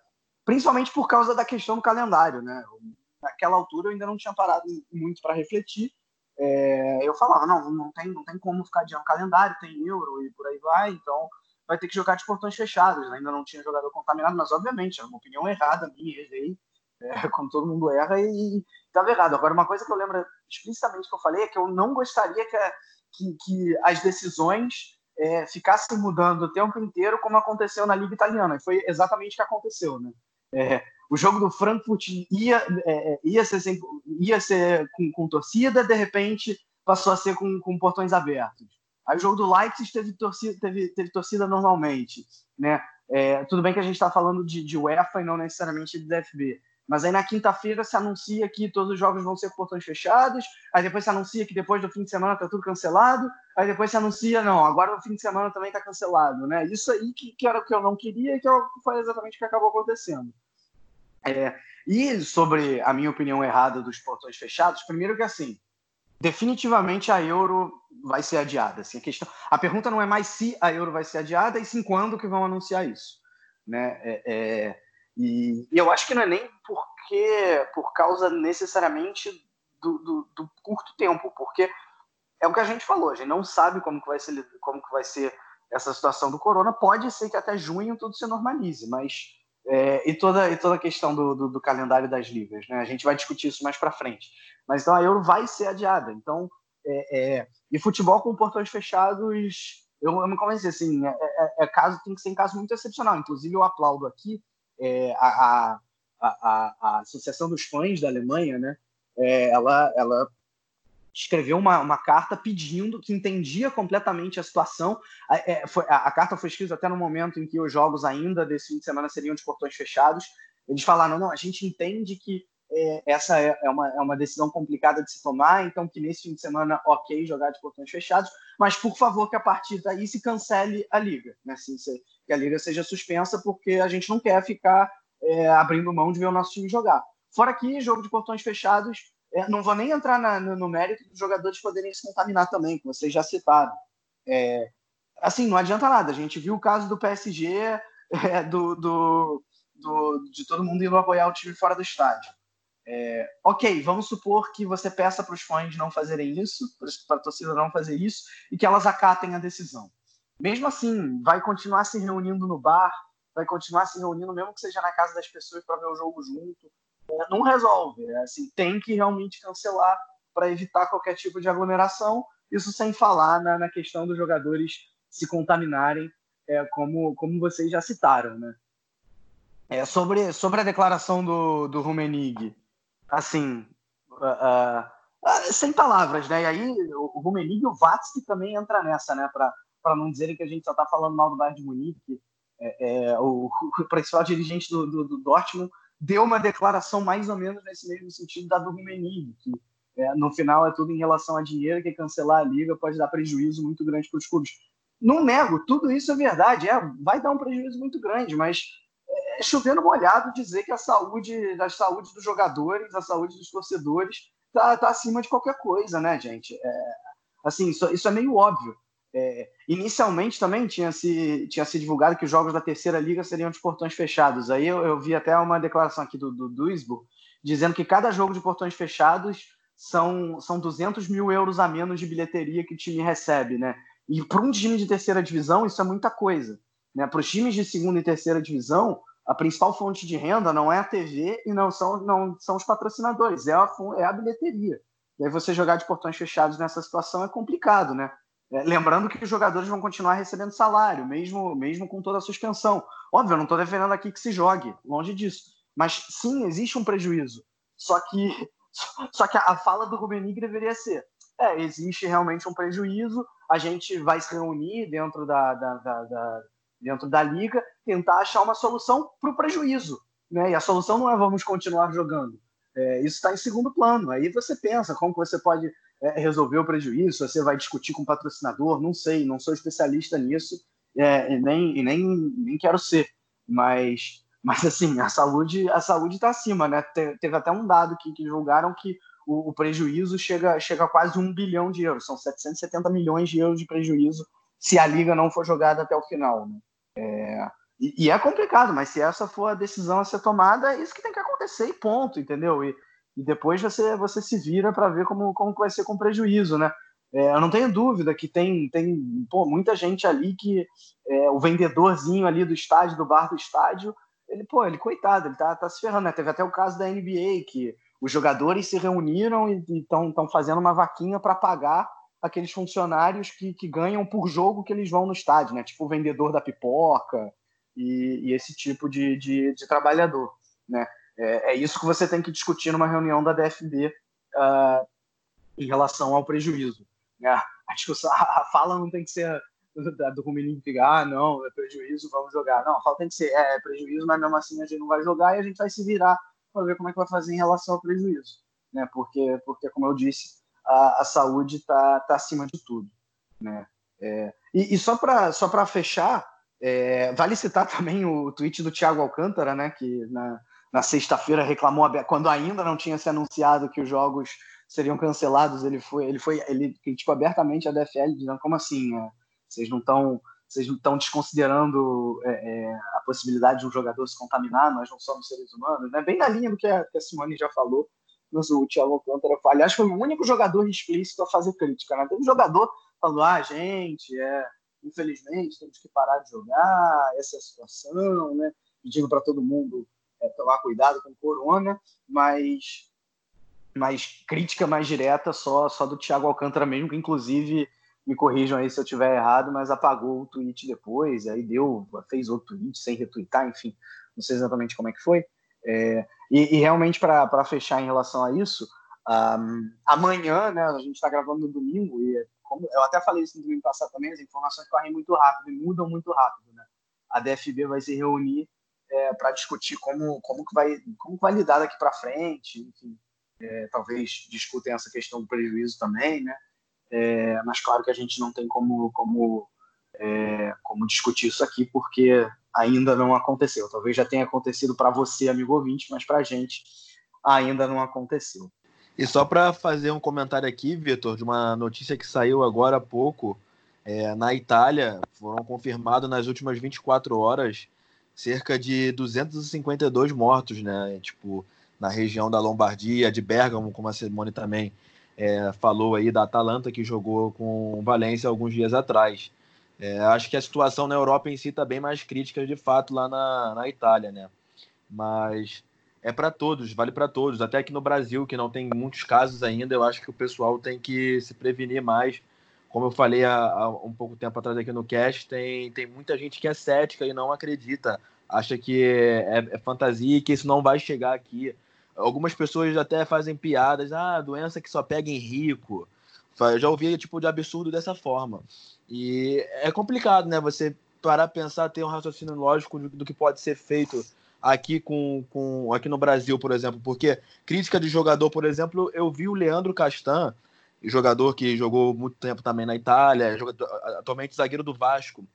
principalmente por causa da questão do calendário, né? Naquela altura eu ainda não tinha parado muito para refletir. É, eu falava, não, não tem, não tem como ficar adiando calendário, tem euro e por aí vai, então vai ter que jogar de portões fechados. Ainda não tinha jogador contaminado, mas obviamente é uma opinião errada, minha, errei, é, como todo mundo erra, e estava errado. Agora, uma coisa que eu lembro explicitamente que eu falei é que eu não gostaria que, que, que as decisões é, ficassem mudando o tempo inteiro, como aconteceu na Liga Italiana. E foi exatamente o que aconteceu, né? É, o jogo do Frankfurt ia, é, é, ia ser, ia ser com, com, torcida, de repente passou a ser com, com portões abertos. Aí o jogo do Leipzig teve torcida, teve, teve torcida normalmente, né? É, tudo bem que a gente está falando de, de UEFA e não necessariamente de DFB. Mas aí na quinta-feira se anuncia que todos os jogos vão ser portões fechados, aí depois se anuncia que depois do fim de semana está tudo cancelado, aí depois se anuncia, não, agora o fim de semana também está cancelado, né? Isso aí que, que, era o que eu não queria e que foi exatamente o que acabou acontecendo. É, e sobre a minha opinião errada dos portões fechados, primeiro que assim, definitivamente a Euro vai ser adiada. Assim, a, questão, a pergunta não é mais se a Euro vai ser adiada, e sim quando que vão anunciar isso. Né? É, é, e, e, eu acho que não é nem porque por causa necessariamente do, do, do, curto tempo, porque é o que a gente falou, a gente não sabe como que vai ser, como que vai ser essa situação do corona. Pode ser que até junho tudo se normalize, mas é, e, toda, e toda a questão do, do, do, calendário das ligas, né? A gente vai discutir isso mais para frente. Mas então a Euro vai ser adiada. Então, é, é, e futebol com portões fechados, eu, eu me convenci assim, é, é, é, caso tem que ser em caso muito excepcional. Inclusive eu aplaudo aqui é, a, a, a, a, Associação dos Fãs da Alemanha, né? ela, ela escreveu uma, uma carta pedindo que entendia completamente a situação. A, é, foi, a, a, carta foi escrita até no momento em que os jogos ainda desse fim de semana seriam de portões fechados. Eles falaram: não, a gente entende que é, essa é, é, uma, é uma decisão complicada de se tomar, então que nesse fim de semana, ok, jogar de portões fechados, mas por favor que a partir daí se cancele a liga, né? Assim, que a liga seja suspensa, porque a gente não quer ficar é, abrindo mão de ver o nosso time jogar. Fora que jogo de portões fechados não vou nem entrar na, no, no, mérito dos jogadores poderem se contaminar também, que vocês já citaram. É, assim, não adianta nada. A gente viu o caso do PSG, é, do, do, do, de todo mundo indo apoiar o time fora do estádio. É, ok, vamos supor que você peça para os fãs não fazerem isso, para a torcida não fazer isso, e que elas acatem a decisão. Mesmo assim, vai continuar se reunindo no bar, vai continuar se reunindo, mesmo que seja na casa das pessoas para ver o jogo junto, não resolve. É assim, tem que realmente cancelar para evitar qualquer tipo de aglomeração. Isso sem falar na, na questão dos jogadores se contaminarem, é, como, como vocês já citaram. Né? É, sobre, sobre a declaração do, do Rumenig, assim, uh, uh, sem palavras, né? E aí o, o Rumenig e o Vatsky também entra nessa, né? Para não dizerem que a gente só está falando mal do Bayern de Munique. É, é, o, o principal dirigente do, do, do Dortmund deu uma declaração mais ou menos nesse mesmo sentido da do Rummenigge, que é, no final é tudo em relação a dinheiro, que cancelar a liga pode dar prejuízo muito grande para os clubes. Não nego, tudo isso é verdade, é, vai dar um prejuízo muito grande, mas é, é chovendo molhado dizer que a saúde, a saúde dos jogadores, a saúde dos torcedores está tá acima de qualquer coisa, né, gente? É, assim, isso, isso é meio óbvio. É, inicialmente também tinha se, tinha se divulgado que os jogos da terceira liga seriam de portões fechados. Aí eu, eu vi até uma declaração aqui do, do Duisburg dizendo que cada jogo de portões fechados são, são 200 mil euros a menos de bilheteria que o time recebe, né? E para um time de terceira divisão, isso é muita coisa. Né? Para os times de segunda e terceira divisão, a principal fonte de renda não é a TV e não são, não são os patrocinadores, é a, é a bilheteria. E aí você jogar de portões fechados nessa situação é complicado, né? É, lembrando que os jogadores vão continuar recebendo salário, mesmo, mesmo com toda a suspensão. Óbvio, eu não estou defendendo aqui que se jogue, longe disso. Mas sim, existe um prejuízo. Só que, só que a fala do Rubenig deveria ser: é, existe realmente um prejuízo, a gente vai se reunir dentro da, da, da, da dentro da liga, tentar achar uma solução para o prejuízo. Né? E a solução não é vamos continuar jogando. É, isso está em segundo plano. Aí você pensa como você pode é, resolver o prejuízo, você vai discutir com o patrocinador, não sei, não sou especialista nisso é, e nem, e nem, nem quero ser, mas, mas assim, a saúde a saúde está acima, né? Te, teve até um dado que, que julgaram que o, o, prejuízo chega, chega a quase um bilhão de euros, são 770 milhões de euros de prejuízo se a liga não for jogada até o final, né? É, e, e, é complicado, mas se essa for a decisão a ser tomada, é isso que tem que acontecer ponto, entendeu? E, e depois você, você se vira para ver como, como vai ser com prejuízo, né? É, eu não tenho dúvida que tem, tem pô, muita gente ali que é, o vendedorzinho ali do estádio, do bar do estádio, ele, pô, ele, coitado, ele tá, tá se ferrando, né? Teve até o caso da NBA, que os jogadores se reuniram e estão fazendo uma vaquinha para pagar aqueles funcionários que, que ganham por jogo que eles vão no estádio, né? Tipo o vendedor da pipoca e, e esse tipo de, de, de trabalhador, né? É, é, isso que você tem que discutir numa reunião da DFB uh, ah, em relação ao prejuízo. Né? a a fala não tem que ser do, Rummenigge ficar, ah, não, é prejuízo, vamos jogar. Não, a fala tem que ser, é, é prejuízo, mas mesmo assim a gente não vai jogar e a gente vai se virar para ver como é que vai fazer em relação ao prejuízo, né? Porque, porque como eu disse, a, a saúde está tá acima de tudo, né? É, e, e, só para só fechar, é, vale citar também o tweet do Thiago Alcântara, né? Que na, na sexta-feira reclamou quando ainda não tinha se anunciado que os jogos seriam cancelados, ele foi ele foi ele criticou abertamente a DFL dizendo como assim, é, vocês não estão vocês não estão desconsiderando é, é, a possibilidade de um jogador se contaminar, nós não somos seres humanos, né? Bem na linha do que a, que a Simone já falou, mas o Thiago aliás, foi o único jogador explícito a fazer crítica, né? Um jogador falando, ah, gente, é, infelizmente temos que parar de jogar, essa é a situação, né? Pedindo para todo mundo é, tomar cuidado com corona, mas, mas crítica mais direta só, só do Thiago Alcântara mesmo, que inclusive me corrijam aí se eu tiver errado, mas apagou o tweet depois, aí deu, fez outro tweet sem retweetar, enfim, não sei exatamente como é que foi. É, e, e, realmente, para fechar em relação a isso, um, amanhã, né, a gente está gravando no domingo, e como, eu até falei isso no domingo passado também, as informações correm muito rápido e mudam muito rápido. Né? A DFB vai se reunir é, para discutir como, como, que vai, como vai lidar daqui para frente, enfim, é, talvez discutem essa questão do prejuízo também, né? É, mas claro que a gente não tem como, como, é, como discutir isso aqui, porque ainda não aconteceu. Talvez já tenha acontecido para você, amigo ouvinte, mas para a gente ainda não aconteceu. E só para fazer um comentário aqui, Vitor, de uma notícia que saiu agora há pouco, é, na Itália foram confirmados nas últimas 24 horas cerca de 252 mortos, né? Tipo, na região da Lombardia, de Bergamo, como a Simone também é, falou aí da Atalanta, que jogou com Valência alguns dias atrás. É, acho que a situação na Europa em si está bem mais crítica, de fato, lá na, na Itália, né? Mas é para todos, vale para todos. Até aqui no Brasil, que não tem muitos casos ainda, eu acho que o pessoal tem que se prevenir mais. Como eu falei há, há um pouco tempo atrás aqui no cast, tem, tem muita gente que é cética e não acredita. Acha que é, é fantasia e que isso não vai chegar aqui. Algumas pessoas até fazem piadas, ah, doença que só pega em rico. Eu já ouvi tipo de absurdo dessa forma. E é complicado, né? Você parar pensar, ter um raciocínio lógico do que pode ser feito aqui com, com aqui no Brasil, por exemplo, porque crítica de jogador, por exemplo, eu vi o Leandro Castan, jogador que jogou muito tempo também na Itália, jogador, atualmente zagueiro do Vasco,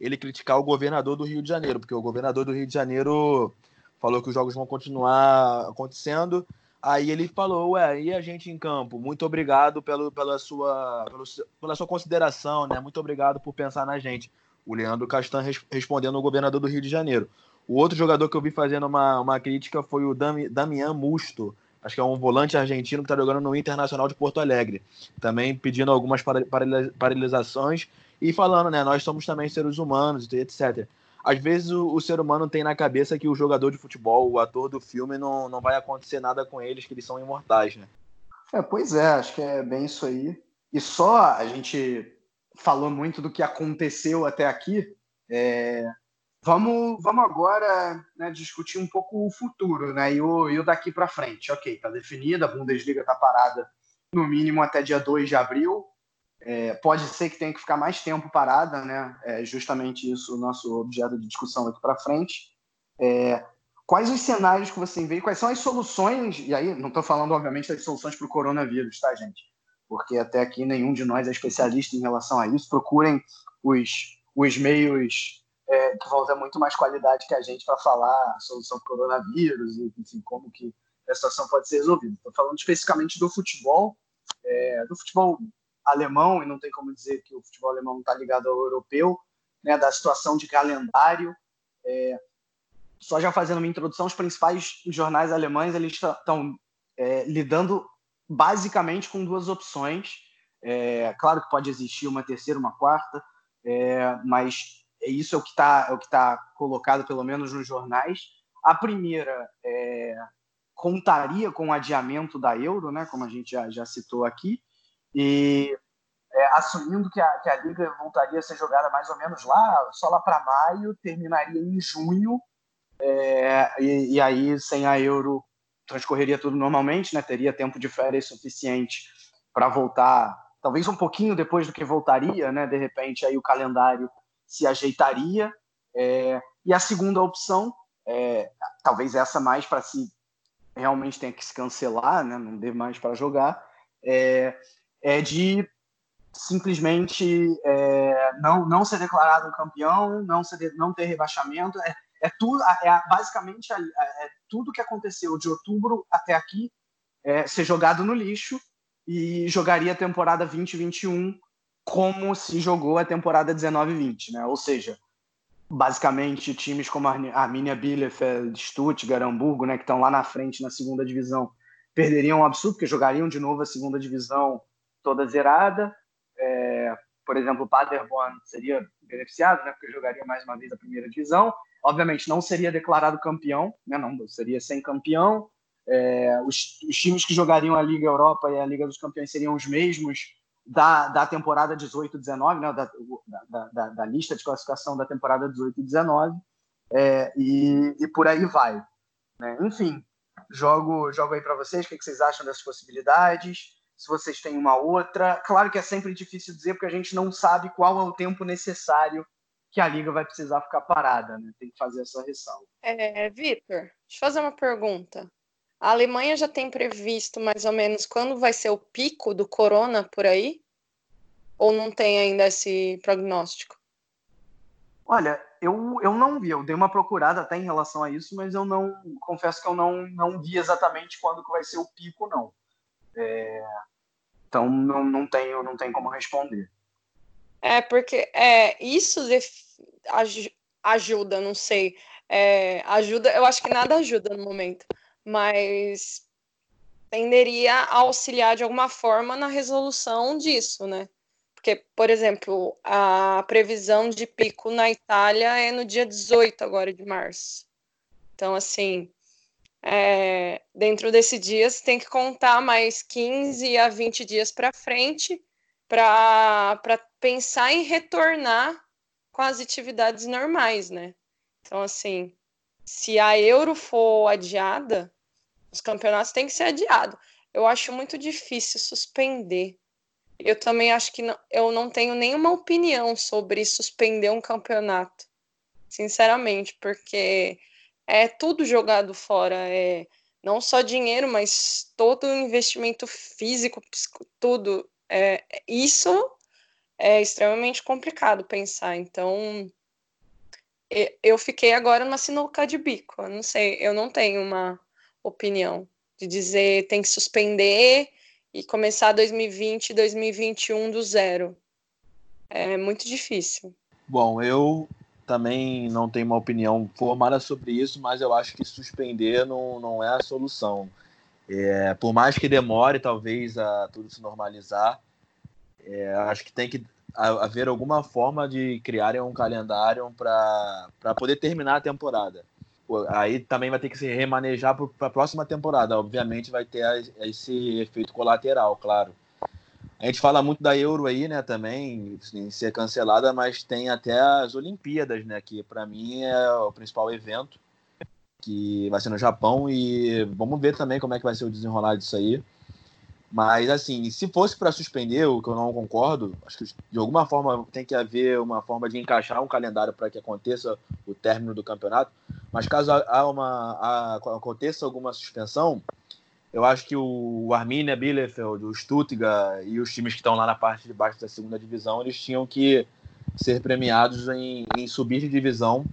ele criticar o governador do Rio de Janeiro, porque o governador do Rio de Janeiro falou que os jogos vão continuar acontecendo. Aí ele falou, ué, e a gente em campo? Muito obrigado pelo, pela, sua, pelo, pela sua consideração, né? Muito obrigado por pensar na gente. O Leandro Castan res, respondendo ao governador do Rio de Janeiro. O outro jogador que eu vi fazendo uma, uma crítica foi o Dami, Damian Musto, acho que é um volante argentino que está jogando no Internacional de Porto Alegre. Também pedindo algumas paralisações e falando, né? Nós somos também seres humanos, etc às vezes o, o, ser humano tem na cabeça que o jogador de futebol, o ator do filme, não, não vai acontecer nada com eles, que eles são imortais, né? É, pois é, acho que é bem isso aí. E só a gente falou muito do que aconteceu até aqui. É... Vamos, vamos agora né, discutir um pouco o futuro, né? E o, e o daqui para frente. Ok, tá definida, a Bundesliga tá parada no mínimo até dia 2 de abril. É, pode ser que tenha que ficar mais tempo parada, né? É justamente isso o nosso objeto de discussão aqui para frente. É, quais os cenários que você vê? Quais são as soluções? E aí, não estou falando, obviamente, das soluções para o coronavírus, tá, gente? Porque até aqui nenhum de nós é especialista em relação a isso. Procurem os, os meios é, que vão ter muito mais qualidade que a gente para falar a solução para o coronavírus e, enfim, como que a situação pode ser resolvida. Estou falando especificamente do futebol, é, do futebol alemão, e não tem como dizer que o futebol alemão não está ligado ao europeu, né, da situação de calendário. É, só já fazendo uma introdução, os principais jornais alemães estão é, lidando basicamente com duas opções. É, claro que pode existir uma terceira, uma quarta, é, mas isso é o que está é o que tá colocado pelo menos nos jornais. A primeira é, contaria com o adiamento da euro, né, como a gente já, já citou aqui, e é, assumindo que a, que a liga voltaria a ser jogada mais ou menos lá, só lá para maio, terminaria em junho, é, e, e, aí sem a Euro transcorreria tudo normalmente, né? Teria tempo de férias suficiente para voltar talvez um pouquinho depois do que voltaria, né? De repente aí o calendário se ajeitaria. É, e a segunda opção, é, talvez essa mais para se realmente tenha que se cancelar, né? Não dê mais para jogar, é, é de simplesmente é, não, não ser declarado campeão, não, ser, não ter rebaixamento. É, é tudo, é basicamente é, é tudo que aconteceu de outubro até aqui é, ser jogado no lixo e jogaria a temporada 2021 como se jogou a temporada 19-20, né? Ou seja, basicamente times como Arminia Bielefeld, Stuttgart, Hamburgo, né, que estão lá na frente na segunda divisão, perderiam um absurdo, porque jogariam de novo a segunda divisão toda zerada. É, por exemplo, o Paderborn seria beneficiado, né, porque jogaria mais uma vez a primeira divisão. Obviamente, não seria declarado campeão, né, não seria sem campeão. É, os, os, times que jogariam a Liga Europa e a Liga dos Campeões seriam os mesmos da, da temporada 18-19, né, da, da, da, da, lista de classificação da temporada 18 e 19, é, e, e por aí vai. Né? Enfim, jogo, jogo aí para vocês, o que, que vocês acham dessas possibilidades, se vocês têm uma outra. Claro que é sempre difícil dizer, porque a gente não sabe qual é o tempo necessário que a liga vai precisar ficar parada, né? Tem que fazer essa ressalva. É, Vitor, deixa eu fazer uma pergunta. A Alemanha já tem previsto mais ou menos quando vai ser o pico do corona por aí? Ou não tem ainda esse prognóstico? Olha, eu, eu não vi, eu dei uma procurada até em relação a isso, mas eu não confesso que eu não, não vi exatamente quando que vai ser o pico, não. É, então não, não tenho não tenho como responder. É porque é isso ajuda, não sei, é, ajuda. Eu acho que nada ajuda no momento mas tenderia a auxiliar de alguma forma na resolução disso, né? Porque, por exemplo, a previsão de pico na Itália é no dia 18 agora de março. Então, assim, é, dentro desse dia você tem que contar mais 15 a 20 dias para frente para pensar em retornar com as atividades normais, né? Então, assim, se a Euro for adiada, os campeonatos têm que ser adiados. Eu acho muito difícil suspender. Eu também acho que não, eu não tenho nenhuma opinião sobre suspender um campeonato, sinceramente, porque é tudo jogado fora, é não só dinheiro, mas todo o investimento físico, tudo. É, isso é extremamente complicado pensar. Então, eu fiquei agora numa sinuca de bico. Eu não sei, eu não tenho uma opinião de dizer tem que suspender e começar 2020, 2021 do zero. É muito difícil. Bom, eu também não tenho uma opinião formada sobre isso, mas eu acho que suspender não, não é a solução. É, por mais que demore, talvez, a tudo se normalizar, é, acho que tem que haver alguma forma de criarem um calendário para poder terminar a temporada. Aí também vai ter que se remanejar para a próxima temporada. Obviamente vai ter esse efeito colateral, claro. A gente fala muito da Euro aí, né, também, em ser cancelada, mas tem até as Olimpíadas, né, que para mim é o principal evento, que vai ser no Japão, e vamos ver também como é que vai ser o desenrolar disso aí. Mas, assim, se fosse para suspender, o que eu não concordo, acho que de alguma forma tem que haver uma forma de encaixar um calendário para que aconteça o término do campeonato. Mas caso há uma, há, aconteça alguma suspensão, eu acho que o Arminia Bielefeld, o Stuttgart e os times que estão lá na parte de baixo da segunda divisão, eles tinham que ser premiados em, em subir de divisão.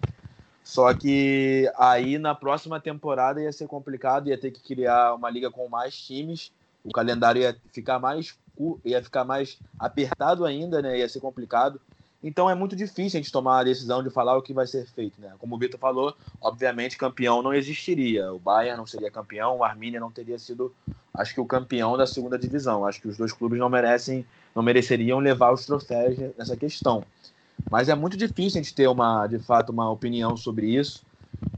Só que aí na próxima temporada ia ser complicado, ia ter que criar uma liga com mais times o calendário ia ficar mais ia ficar mais apertado ainda, né? Ia ser complicado. Então é muito difícil a gente tomar a decisão de falar o que vai ser feito, né? Como o Vitor falou, obviamente campeão não existiria. O Bayern não seria campeão, o Arminia não teria sido, acho que o campeão da segunda divisão. Acho que os dois clubes não merecem, não mereceriam levar os troféus nessa questão. Mas é muito difícil a gente ter uma, de fato, uma opinião sobre isso.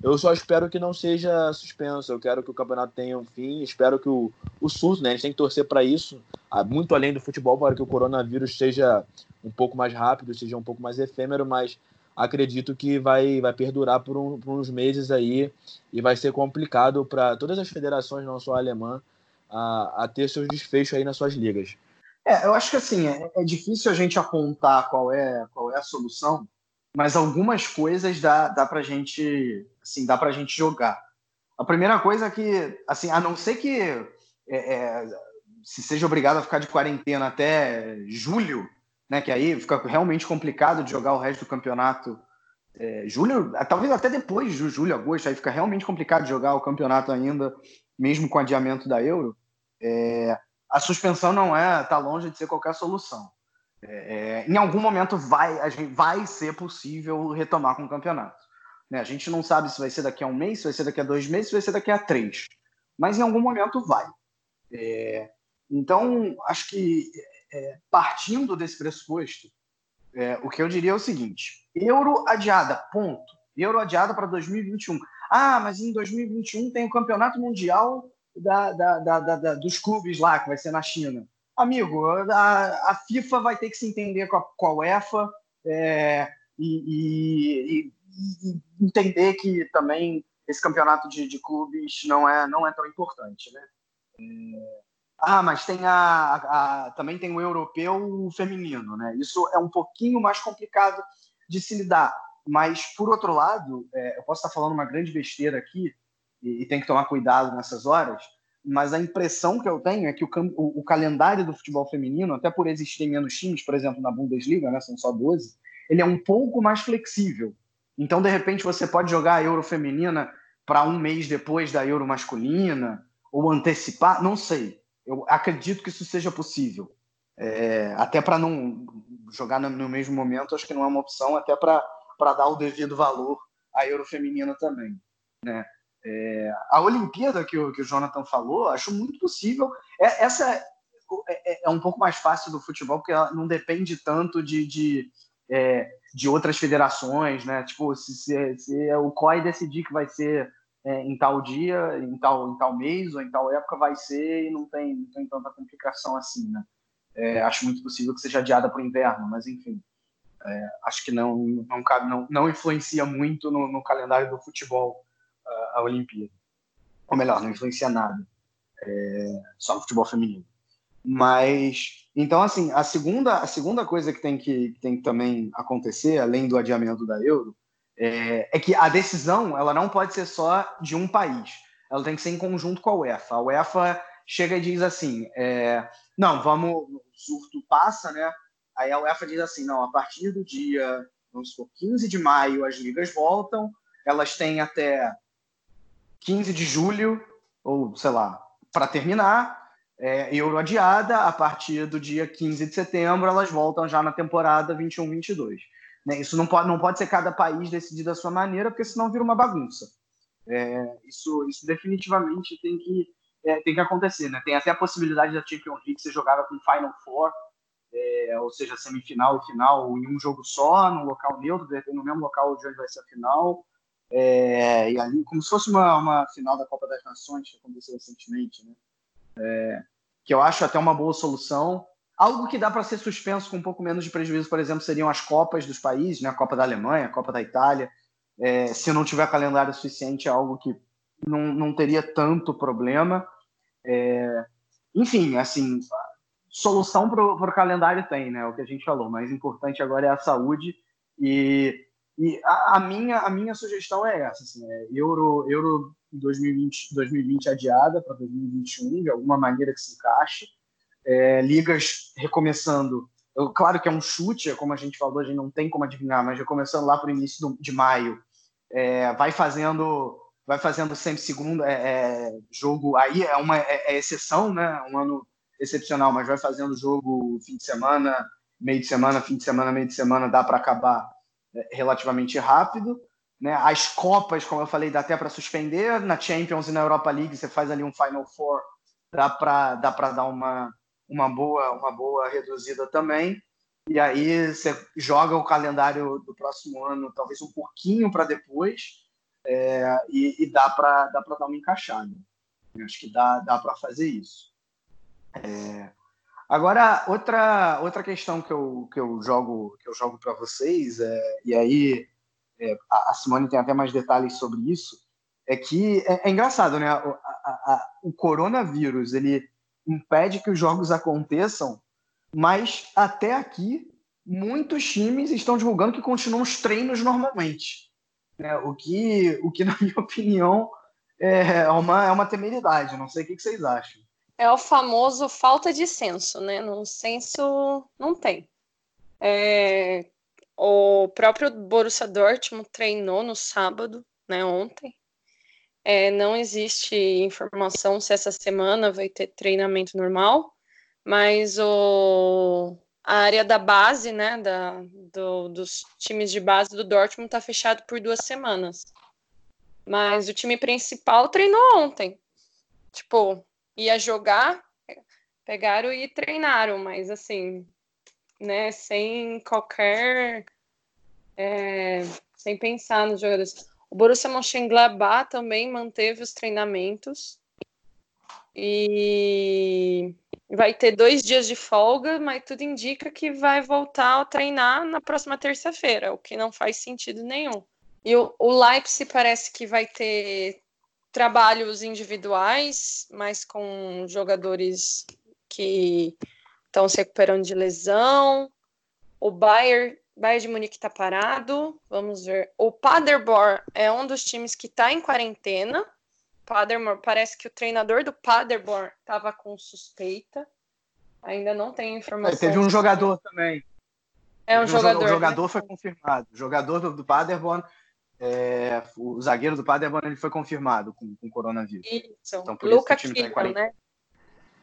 Eu só espero que não seja suspenso. Eu quero que o campeonato tenha um fim. Espero que o, o SUS, né? A gente tem que torcer para isso, muito além do futebol, para que o coronavírus seja um pouco mais rápido, seja um pouco mais efêmero, mas acredito que vai, vai perdurar por, um, por uns meses aí e vai ser complicado para todas as federações, não só a alemã, a, a ter seus desfechos aí nas suas ligas. É, eu acho que assim, é, é difícil a gente apontar qual é, qual é a solução, mas algumas coisas dá, dá pra gente, assim, dá pra gente jogar. A primeira coisa é que, assim, a não ser que é, é, se seja obrigado a ficar de quarentena até julho, né, que aí fica realmente complicado de jogar o resto do campeonato. É, julho, talvez até depois de julho, agosto, aí fica realmente complicado de jogar o campeonato ainda, mesmo com o adiamento da Euro. É, a suspensão não é, está longe de ser qualquer solução. É, é, em algum momento vai, a gente, vai ser possível retomar com o campeonato. Né? A gente não sabe se vai ser daqui a um mês, se vai ser daqui a dois meses, se vai ser daqui a três. Mas em algum momento vai. É, então, acho que é, partindo desse pressuposto, é, o que eu diria é o seguinte: euro adiada, ponto. Euro adiada para 2021. Ah, mas em 2021 tem o Campeonato Mundial da, da, da, dos clubes lá, que vai ser na China. Amigo, a, a FIFA vai ter que se entender com a, com a UEFA é, e, e, e, entender que também esse campeonato de, de, clubes não é, não é tão importante. Né? É, ah, mas tem a, a, também tem o europeu feminino. Né? Isso é um pouquinho mais complicado de se lidar. Mas, por outro lado, é, eu posso estar falando uma grande besteira aqui, e, e tem que tomar cuidado nessas horas, mas a impressão que eu tenho é que o, o, o, calendário do futebol feminino, até por existirem menos times, por exemplo, na Bundesliga, né, são só 12, ele é um pouco mais flexível. Então, de repente, você pode jogar a Euro feminina para um mês depois da Euro masculina, ou antecipar, não sei. Eu acredito que isso seja possível. É, até para não jogar no, no, mesmo momento, acho que não é uma opção, até para dar o devido valor à Euro feminina também. Né? É, a Olimpíada que o, que o Jonathan falou, acho muito possível. É, essa é, é, é, um pouco mais fácil do futebol, porque ela não depende tanto de, de, é, de outras federações, né? Tipo, se, se, se o COI decidir que vai ser é, em tal dia, em tal, em tal mês ou em tal época, vai ser e não tem, não tem tanta complicação assim, né? É, acho muito possível que seja adiada para o inverno, mas enfim. acho que não, não, não, não influencia muito no, no calendário do futebol a, Olimpíada. Ou melhor, não influencia nada. É, só no futebol feminino. Mas, então, assim, a segunda, a segunda coisa que tem que, tem que também acontecer, além do adiamento da Euro, é, é, que a decisão ela não pode ser só de um país. Ela tem que ser em conjunto com a UEFA. A UEFA chega e diz assim: é, não, vamos, o surto passa, né? Aí a UEFA diz assim: não, a partir do dia, vamos supor, 15 de maio, as ligas voltam, elas têm até 15 de julho, ou sei lá, para terminar. É, Euro adiada, a partir do dia 15 de setembro, elas voltam já na temporada 21-22. Né? Isso não pode, não pode ser cada país decidir da sua maneira, porque senão vira uma bagunça. É, isso, isso definitivamente tem que, é, tem que acontecer. Né? Tem até a possibilidade da Champions League ser jogada com Final Four, é, ou seja, semifinal e final em um jogo só, num local neutro, no mesmo local onde vai ser a final. É, e ali, como se fosse uma, uma final da Copa das Nações que aconteceu recentemente, né? É, que eu acho até uma boa solução. Algo que dá para ser suspenso com um pouco menos de prejuízo, por exemplo, seriam as Copas dos países, né? a Copa da Alemanha, a Copa da Itália. É, se não tiver calendário suficiente, é algo que não, não teria tanto problema. É, enfim, assim, solução para o calendário tem, né? O que a gente falou. O mais importante agora é a saúde e e a, a, minha, a minha sugestão é essa, assim, é Euro, Euro 2020, 2020 adiada para 2021, de alguma maneira que se encaixe. É, ligas recomeçando, eu, claro que é um chute, é como a gente falou, a gente não tem como adivinhar, mas recomeçando lá para o início do, de maio, é, vai fazendo vai fazendo sempre segundo é, é, jogo, aí é uma é, é, exceção, né? Um ano excepcional, mas vai fazendo jogo fim de semana, meio de semana, fim de semana, meio de semana, dá para acabar relativamente rápido. Né? As Copas, como eu falei, dá até para suspender. Na Champions e na Europa League, você faz ali um Final Four, dá para dá dar uma, uma, boa, uma boa reduzida também. E aí você joga o calendário do próximo ano, talvez um pouquinho para depois, é, e, e, dá para dá dar uma encaixada. Eu acho que dá, dá para fazer isso. É, Agora, outra, outra questão que eu, que eu jogo que eu jogo para vocês, é, e aí é, a Simone tem até mais detalhes sobre isso, é que é, é engraçado, né? O, a, a, o coronavírus ele impede que os jogos aconteçam, mas até aqui muitos times estão divulgando que continuam os treinos normalmente. Né? O, que, o que, na minha opinião, é uma, é uma temeridade. Não sei o que vocês acham. É o famoso falta de senso, né? No senso não tem. É, o próprio Borussia Dortmund treinou no sábado, né, ontem. É, não existe informação se essa semana vai ter treinamento normal, mas o, a área da base, né, da, do, dos times de base do Dortmund está fechado por duas semanas. Mas o time principal treinou ontem. Tipo, ia jogar, pegaram e treinaram, mas assim, né, sem qualquer. É, sem pensar nos jogadores. O Borussia Mönchengladbach também manteve os treinamentos e vai ter dois dias de folga, mas tudo indica que vai voltar a treinar na próxima terça-feira, o que não faz sentido nenhum. E o, o Leipzig parece que vai ter trabalhos individuais, mas com jogadores que estão se recuperando de lesão. O Bayern, Bayern de Munique está parado. Vamos ver. O Paderborn é um dos times que está em quarentena. Paderborn, parece que o treinador do Paderborn estava com suspeita. Ainda não tem informação. É, teve um jogador também. É um, um jogador. O jogador né? foi confirmado. O jogador do, do Paderborn, é, o zagueiro do Paderborn, ele foi confirmado com, com coronavírus. Isso. Então, por isso Luca que o time tá em Killian, quarentena. né?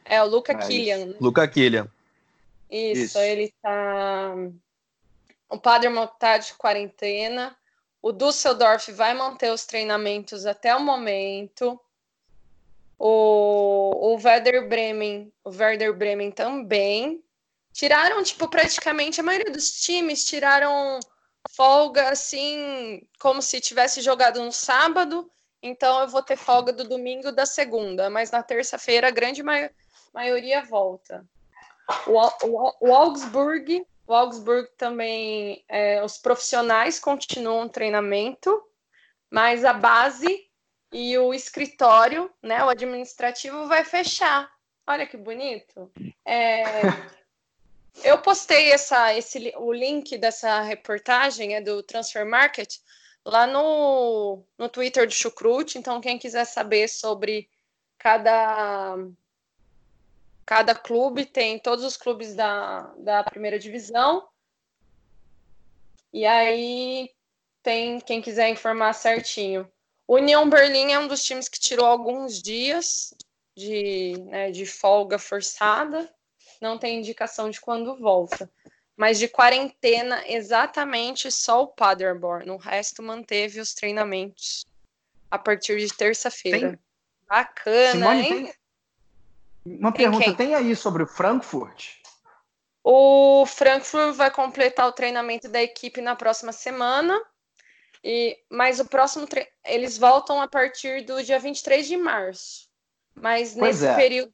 É, o Luca É isso. Killian. né? Luca Killian. Isso, Isso. ele tá. O Paderborn tá de quarentena. O Düsseldorf vai manter os treinamentos até o momento. O, o Werder Bremen, o Werder Bremen também. Tiraram, tipo, praticamente a maioria dos times tiraram folga assim, como se tivesse jogado no sábado. Então eu vou ter folga do domingo da segunda, mas na terça-feira a grande mai- maioria volta. O, o, o Augsburg, o Augsburg também, é, os profissionais continuam o treinamento, mas a base e o escritório, né, o administrativo vai fechar. Olha que bonito. É, eu postei essa, esse, o link dessa reportagem, é do Transfer Market, lá no, no Twitter do Chucrute. Então, quem quiser saber sobre cada cada clube tem todos os clubes da, da primeira divisão. E aí tem quem quiser informar certinho. O União Berlim é um dos times que tirou alguns dias de, né, de folga forçada. Não tem indicação de quando volta. Mas de quarentena, exatamente só o Paderborn. O resto manteve os treinamentos a partir de terça-feira. Bacana, Simone, hein? tem... Uma Tem pergunta, quem? tem aí sobre o Frankfurt? O Frankfurt vai completar o treinamento da equipe na próxima semana. E, mas o próximo tre- eles voltam a partir do dia 23 de março. Mas Pois nesse é. período,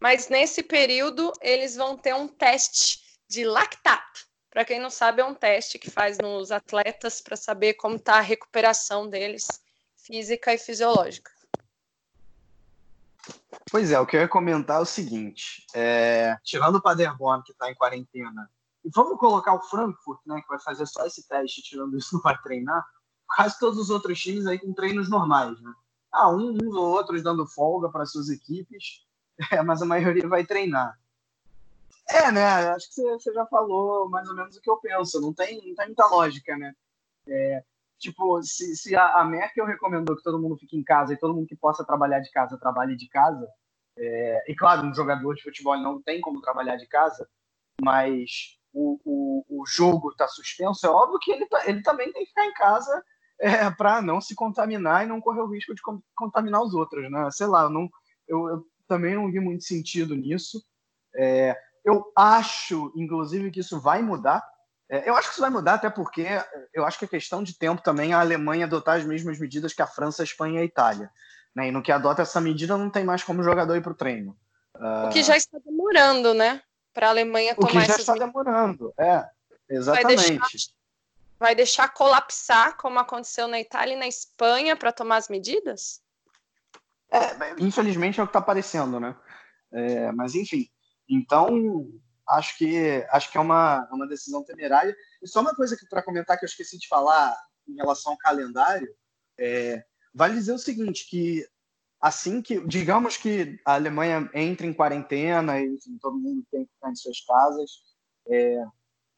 mas nesse período eles vão ter um teste de lactato. Para quem não sabe, é um teste que faz nos atletas para saber como está a recuperação deles, física e fisiológica. Pois é, o que eu ia comentar é o seguinte: é, tirando o Paderborn, que está em quarentena, e vamos colocar o Frankfurt, né, que vai fazer só esse teste, tirando isso, não vai treinar, quase todos os outros times aí com treinos normais, né? Ah, um, uns ou outros dando folga para suas equipes, é, mas a maioria vai treinar. É, né? Acho que você, já falou mais ou menos o que eu penso. Não tem, não tem muita lógica, né? É, tipo, se, se a, a Merkel recomendou que todo mundo fique em casa e todo mundo que possa trabalhar de casa trabalhe de casa, é, e claro, um jogador de futebol não tem como trabalhar de casa, mas o, o, o jogo está suspenso, é óbvio que ele, tá- ele também tem que ficar em casa é, para não se contaminar e não correr o risco de con- contaminar os outros, né? Sei lá, não, eu, eu também não vi muito sentido nisso. É, eu acho, inclusive, que isso vai mudar. É, eu acho que isso vai mudar, até porque eu acho que é questão de tempo também a Alemanha adotar as mesmas medidas que a França, a Espanha e a Itália. Né? E no que adota essa medida, não tem mais como jogador ir para o treino. O que já está demorando, né? Para a Alemanha O que tomar já está medidas. demorando. É, Vai exatamente. deixar, vai deixar colapsar, como aconteceu na Itália e na Espanha, para tomar as medidas? É, infelizmente é o que está aparecendo, né? É, mas enfim, então acho que acho que é uma, uma decisão temerária. E só uma coisa que para comentar que eu esqueci de falar em relação ao calendário, é, vale dizer o seguinte, que assim que, digamos que a Alemanha entre em quarentena e enfim, todo mundo tem que ficar em suas casas, é,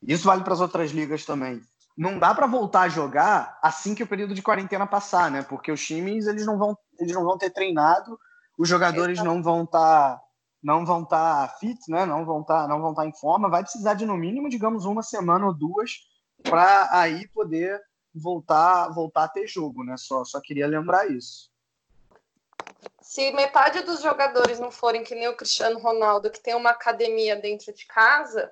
isso vale para as outras ligas também. Não dá para voltar a jogar assim que o período de quarentena passar, né? Porque os times eles não vão, eles não vão ter treinado, os jogadores não vão estar não vão estar fit, né? Não vão estar não vão estar em forma. Vai precisar de no mínimo, digamos, uma semana ou duas para aí poder voltar voltar a ter jogo, né? Só só queria lembrar isso. Se metade dos jogadores não forem que nem o Cristiano Ronaldo, que tem uma academia dentro de casa,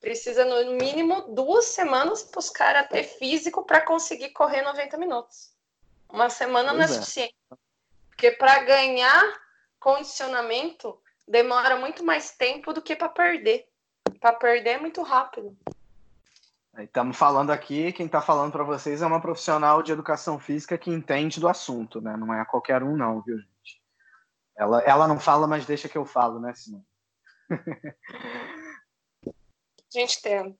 precisa no mínimo duas semanas para os caras ter físico para conseguir correr 90 minutos. Uma semana não é Pois é. suficiente. Porque para ganhar condicionamento demora muito mais tempo do que para perder. Para perder é muito rápido. Estamos falando aqui, quem está falando para vocês é uma profissional de educação física que entende do assunto, né? Não é qualquer um, não, viu, gente? Ela, ela não fala, mas deixa que eu falo, né, Simone? A gente tenta.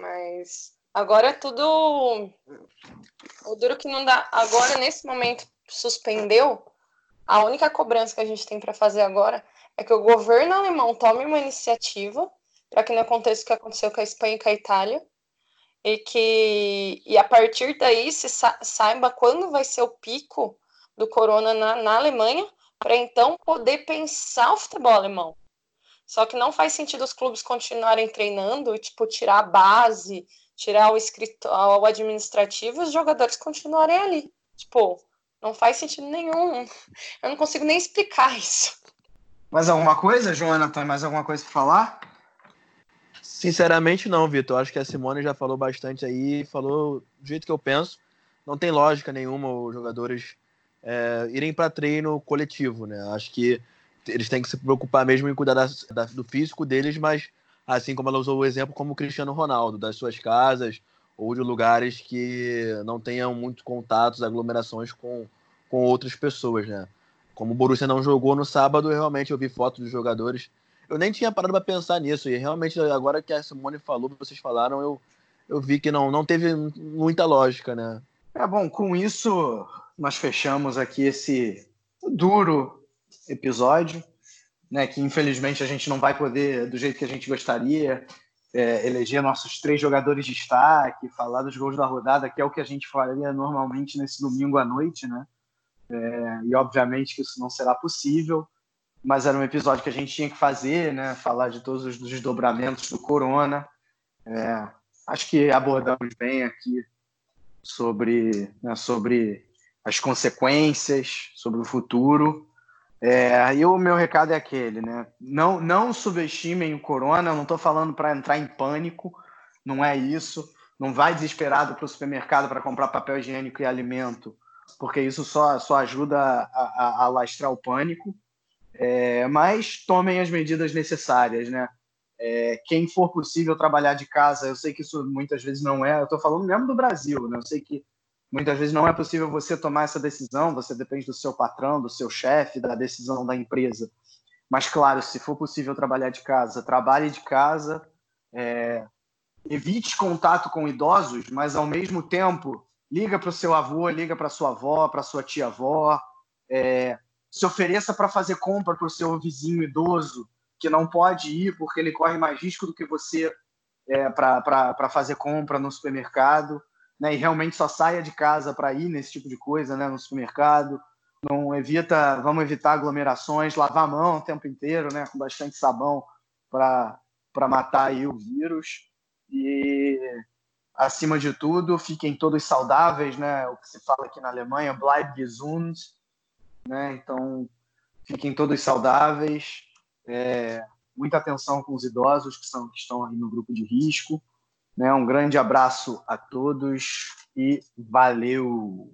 Mas agora é tudo. O duro que não dá. Agora, nesse momento, suspendeu. A única cobrança que a gente tem para fazer agora é que o governo alemão tome uma iniciativa para que não aconteça o que aconteceu com a Espanha e com a Itália. E que e a partir daí se sa saiba quando vai ser o pico do corona na, na Alemanha, para então poder pensar o futebol alemão. Só que não faz sentido os clubes continuarem treinando tipo, tirar a base, tirar o escritório, o administrativo e os jogadores continuarem ali. Tipo, não faz sentido nenhum. Eu não consigo nem explicar isso. Mais alguma coisa, Jonathan? Mais alguma coisa para falar? Sinceramente, não, Vitor. Acho que a Simone já falou bastante aí, falou do jeito que eu penso. Não tem lógica nenhuma os jogadores é, irem para treino coletivo, né? Acho que eles têm que se preocupar mesmo em cuidar da, da, do físico deles, mas assim como ela usou o exemplo, como o Cristiano Ronaldo, das suas casas ou de lugares que não tenham muito contatos, aglomerações com, com outras pessoas, né? Como o Borussia não jogou no sábado, realmente eu vi fotos dos jogadores. Eu nem tinha parado para pensar nisso, e realmente agora que a Simone falou, vocês falaram, eu, eu vi que não, não teve muita lógica, né? É bom, com isso nós fechamos aqui esse duro episódio, né, que infelizmente a gente não vai poder, do jeito que a gente gostaria, é, eleger nossos três jogadores de destaque, falar dos gols da rodada, que é o que a gente faria normalmente nesse domingo à noite, né? É, e obviamente que isso não será possível, mas era um episódio que a gente tinha que fazer, né? Falar de todos os desdobramentos do Corona. É, acho que abordamos bem aqui sobre, né, sobre as consequências, sobre o futuro. É, o meu recado é aquele, né? Não, não subestimem o corona, não estou falando para entrar em pânico, não é isso. Não vai desesperado para o supermercado para comprar papel higiênico e alimento, porque isso só, só ajuda a, a, a alastrar o pânico. É, mas tomem as medidas necessárias, né? É, quem for possível trabalhar de casa, eu sei que isso muitas vezes não é, eu estou falando mesmo do Brasil, né? Eu sei que Muitas vezes não é possível você tomar essa decisão, você depende do seu patrão, do seu chefe, da decisão da empresa. Mas, claro, se for possível trabalhar de casa, trabalhe de casa, é, evite contato com idosos, mas ao mesmo tempo liga para o seu avô, liga para sua avó, para sua tia-avó, é, se ofereça para fazer compra para o seu vizinho idoso que não pode ir porque ele corre mais risco do que você é, para fazer compra no supermercado né, e realmente só saia de casa para ir nesse tipo de coisa, né, no supermercado. Não evita, vamos evitar aglomerações, lavar a mão o tempo inteiro, né, com bastante sabão para matar aí o vírus. E acima de tudo, fiquem todos saudáveis, né, o que se fala aqui na Alemanha, bleib gesund, né? Então, fiquem todos saudáveis. É, muita atenção com os idosos que são que estão aí no grupo de risco. Né? Um grande abraço a todos e valeu!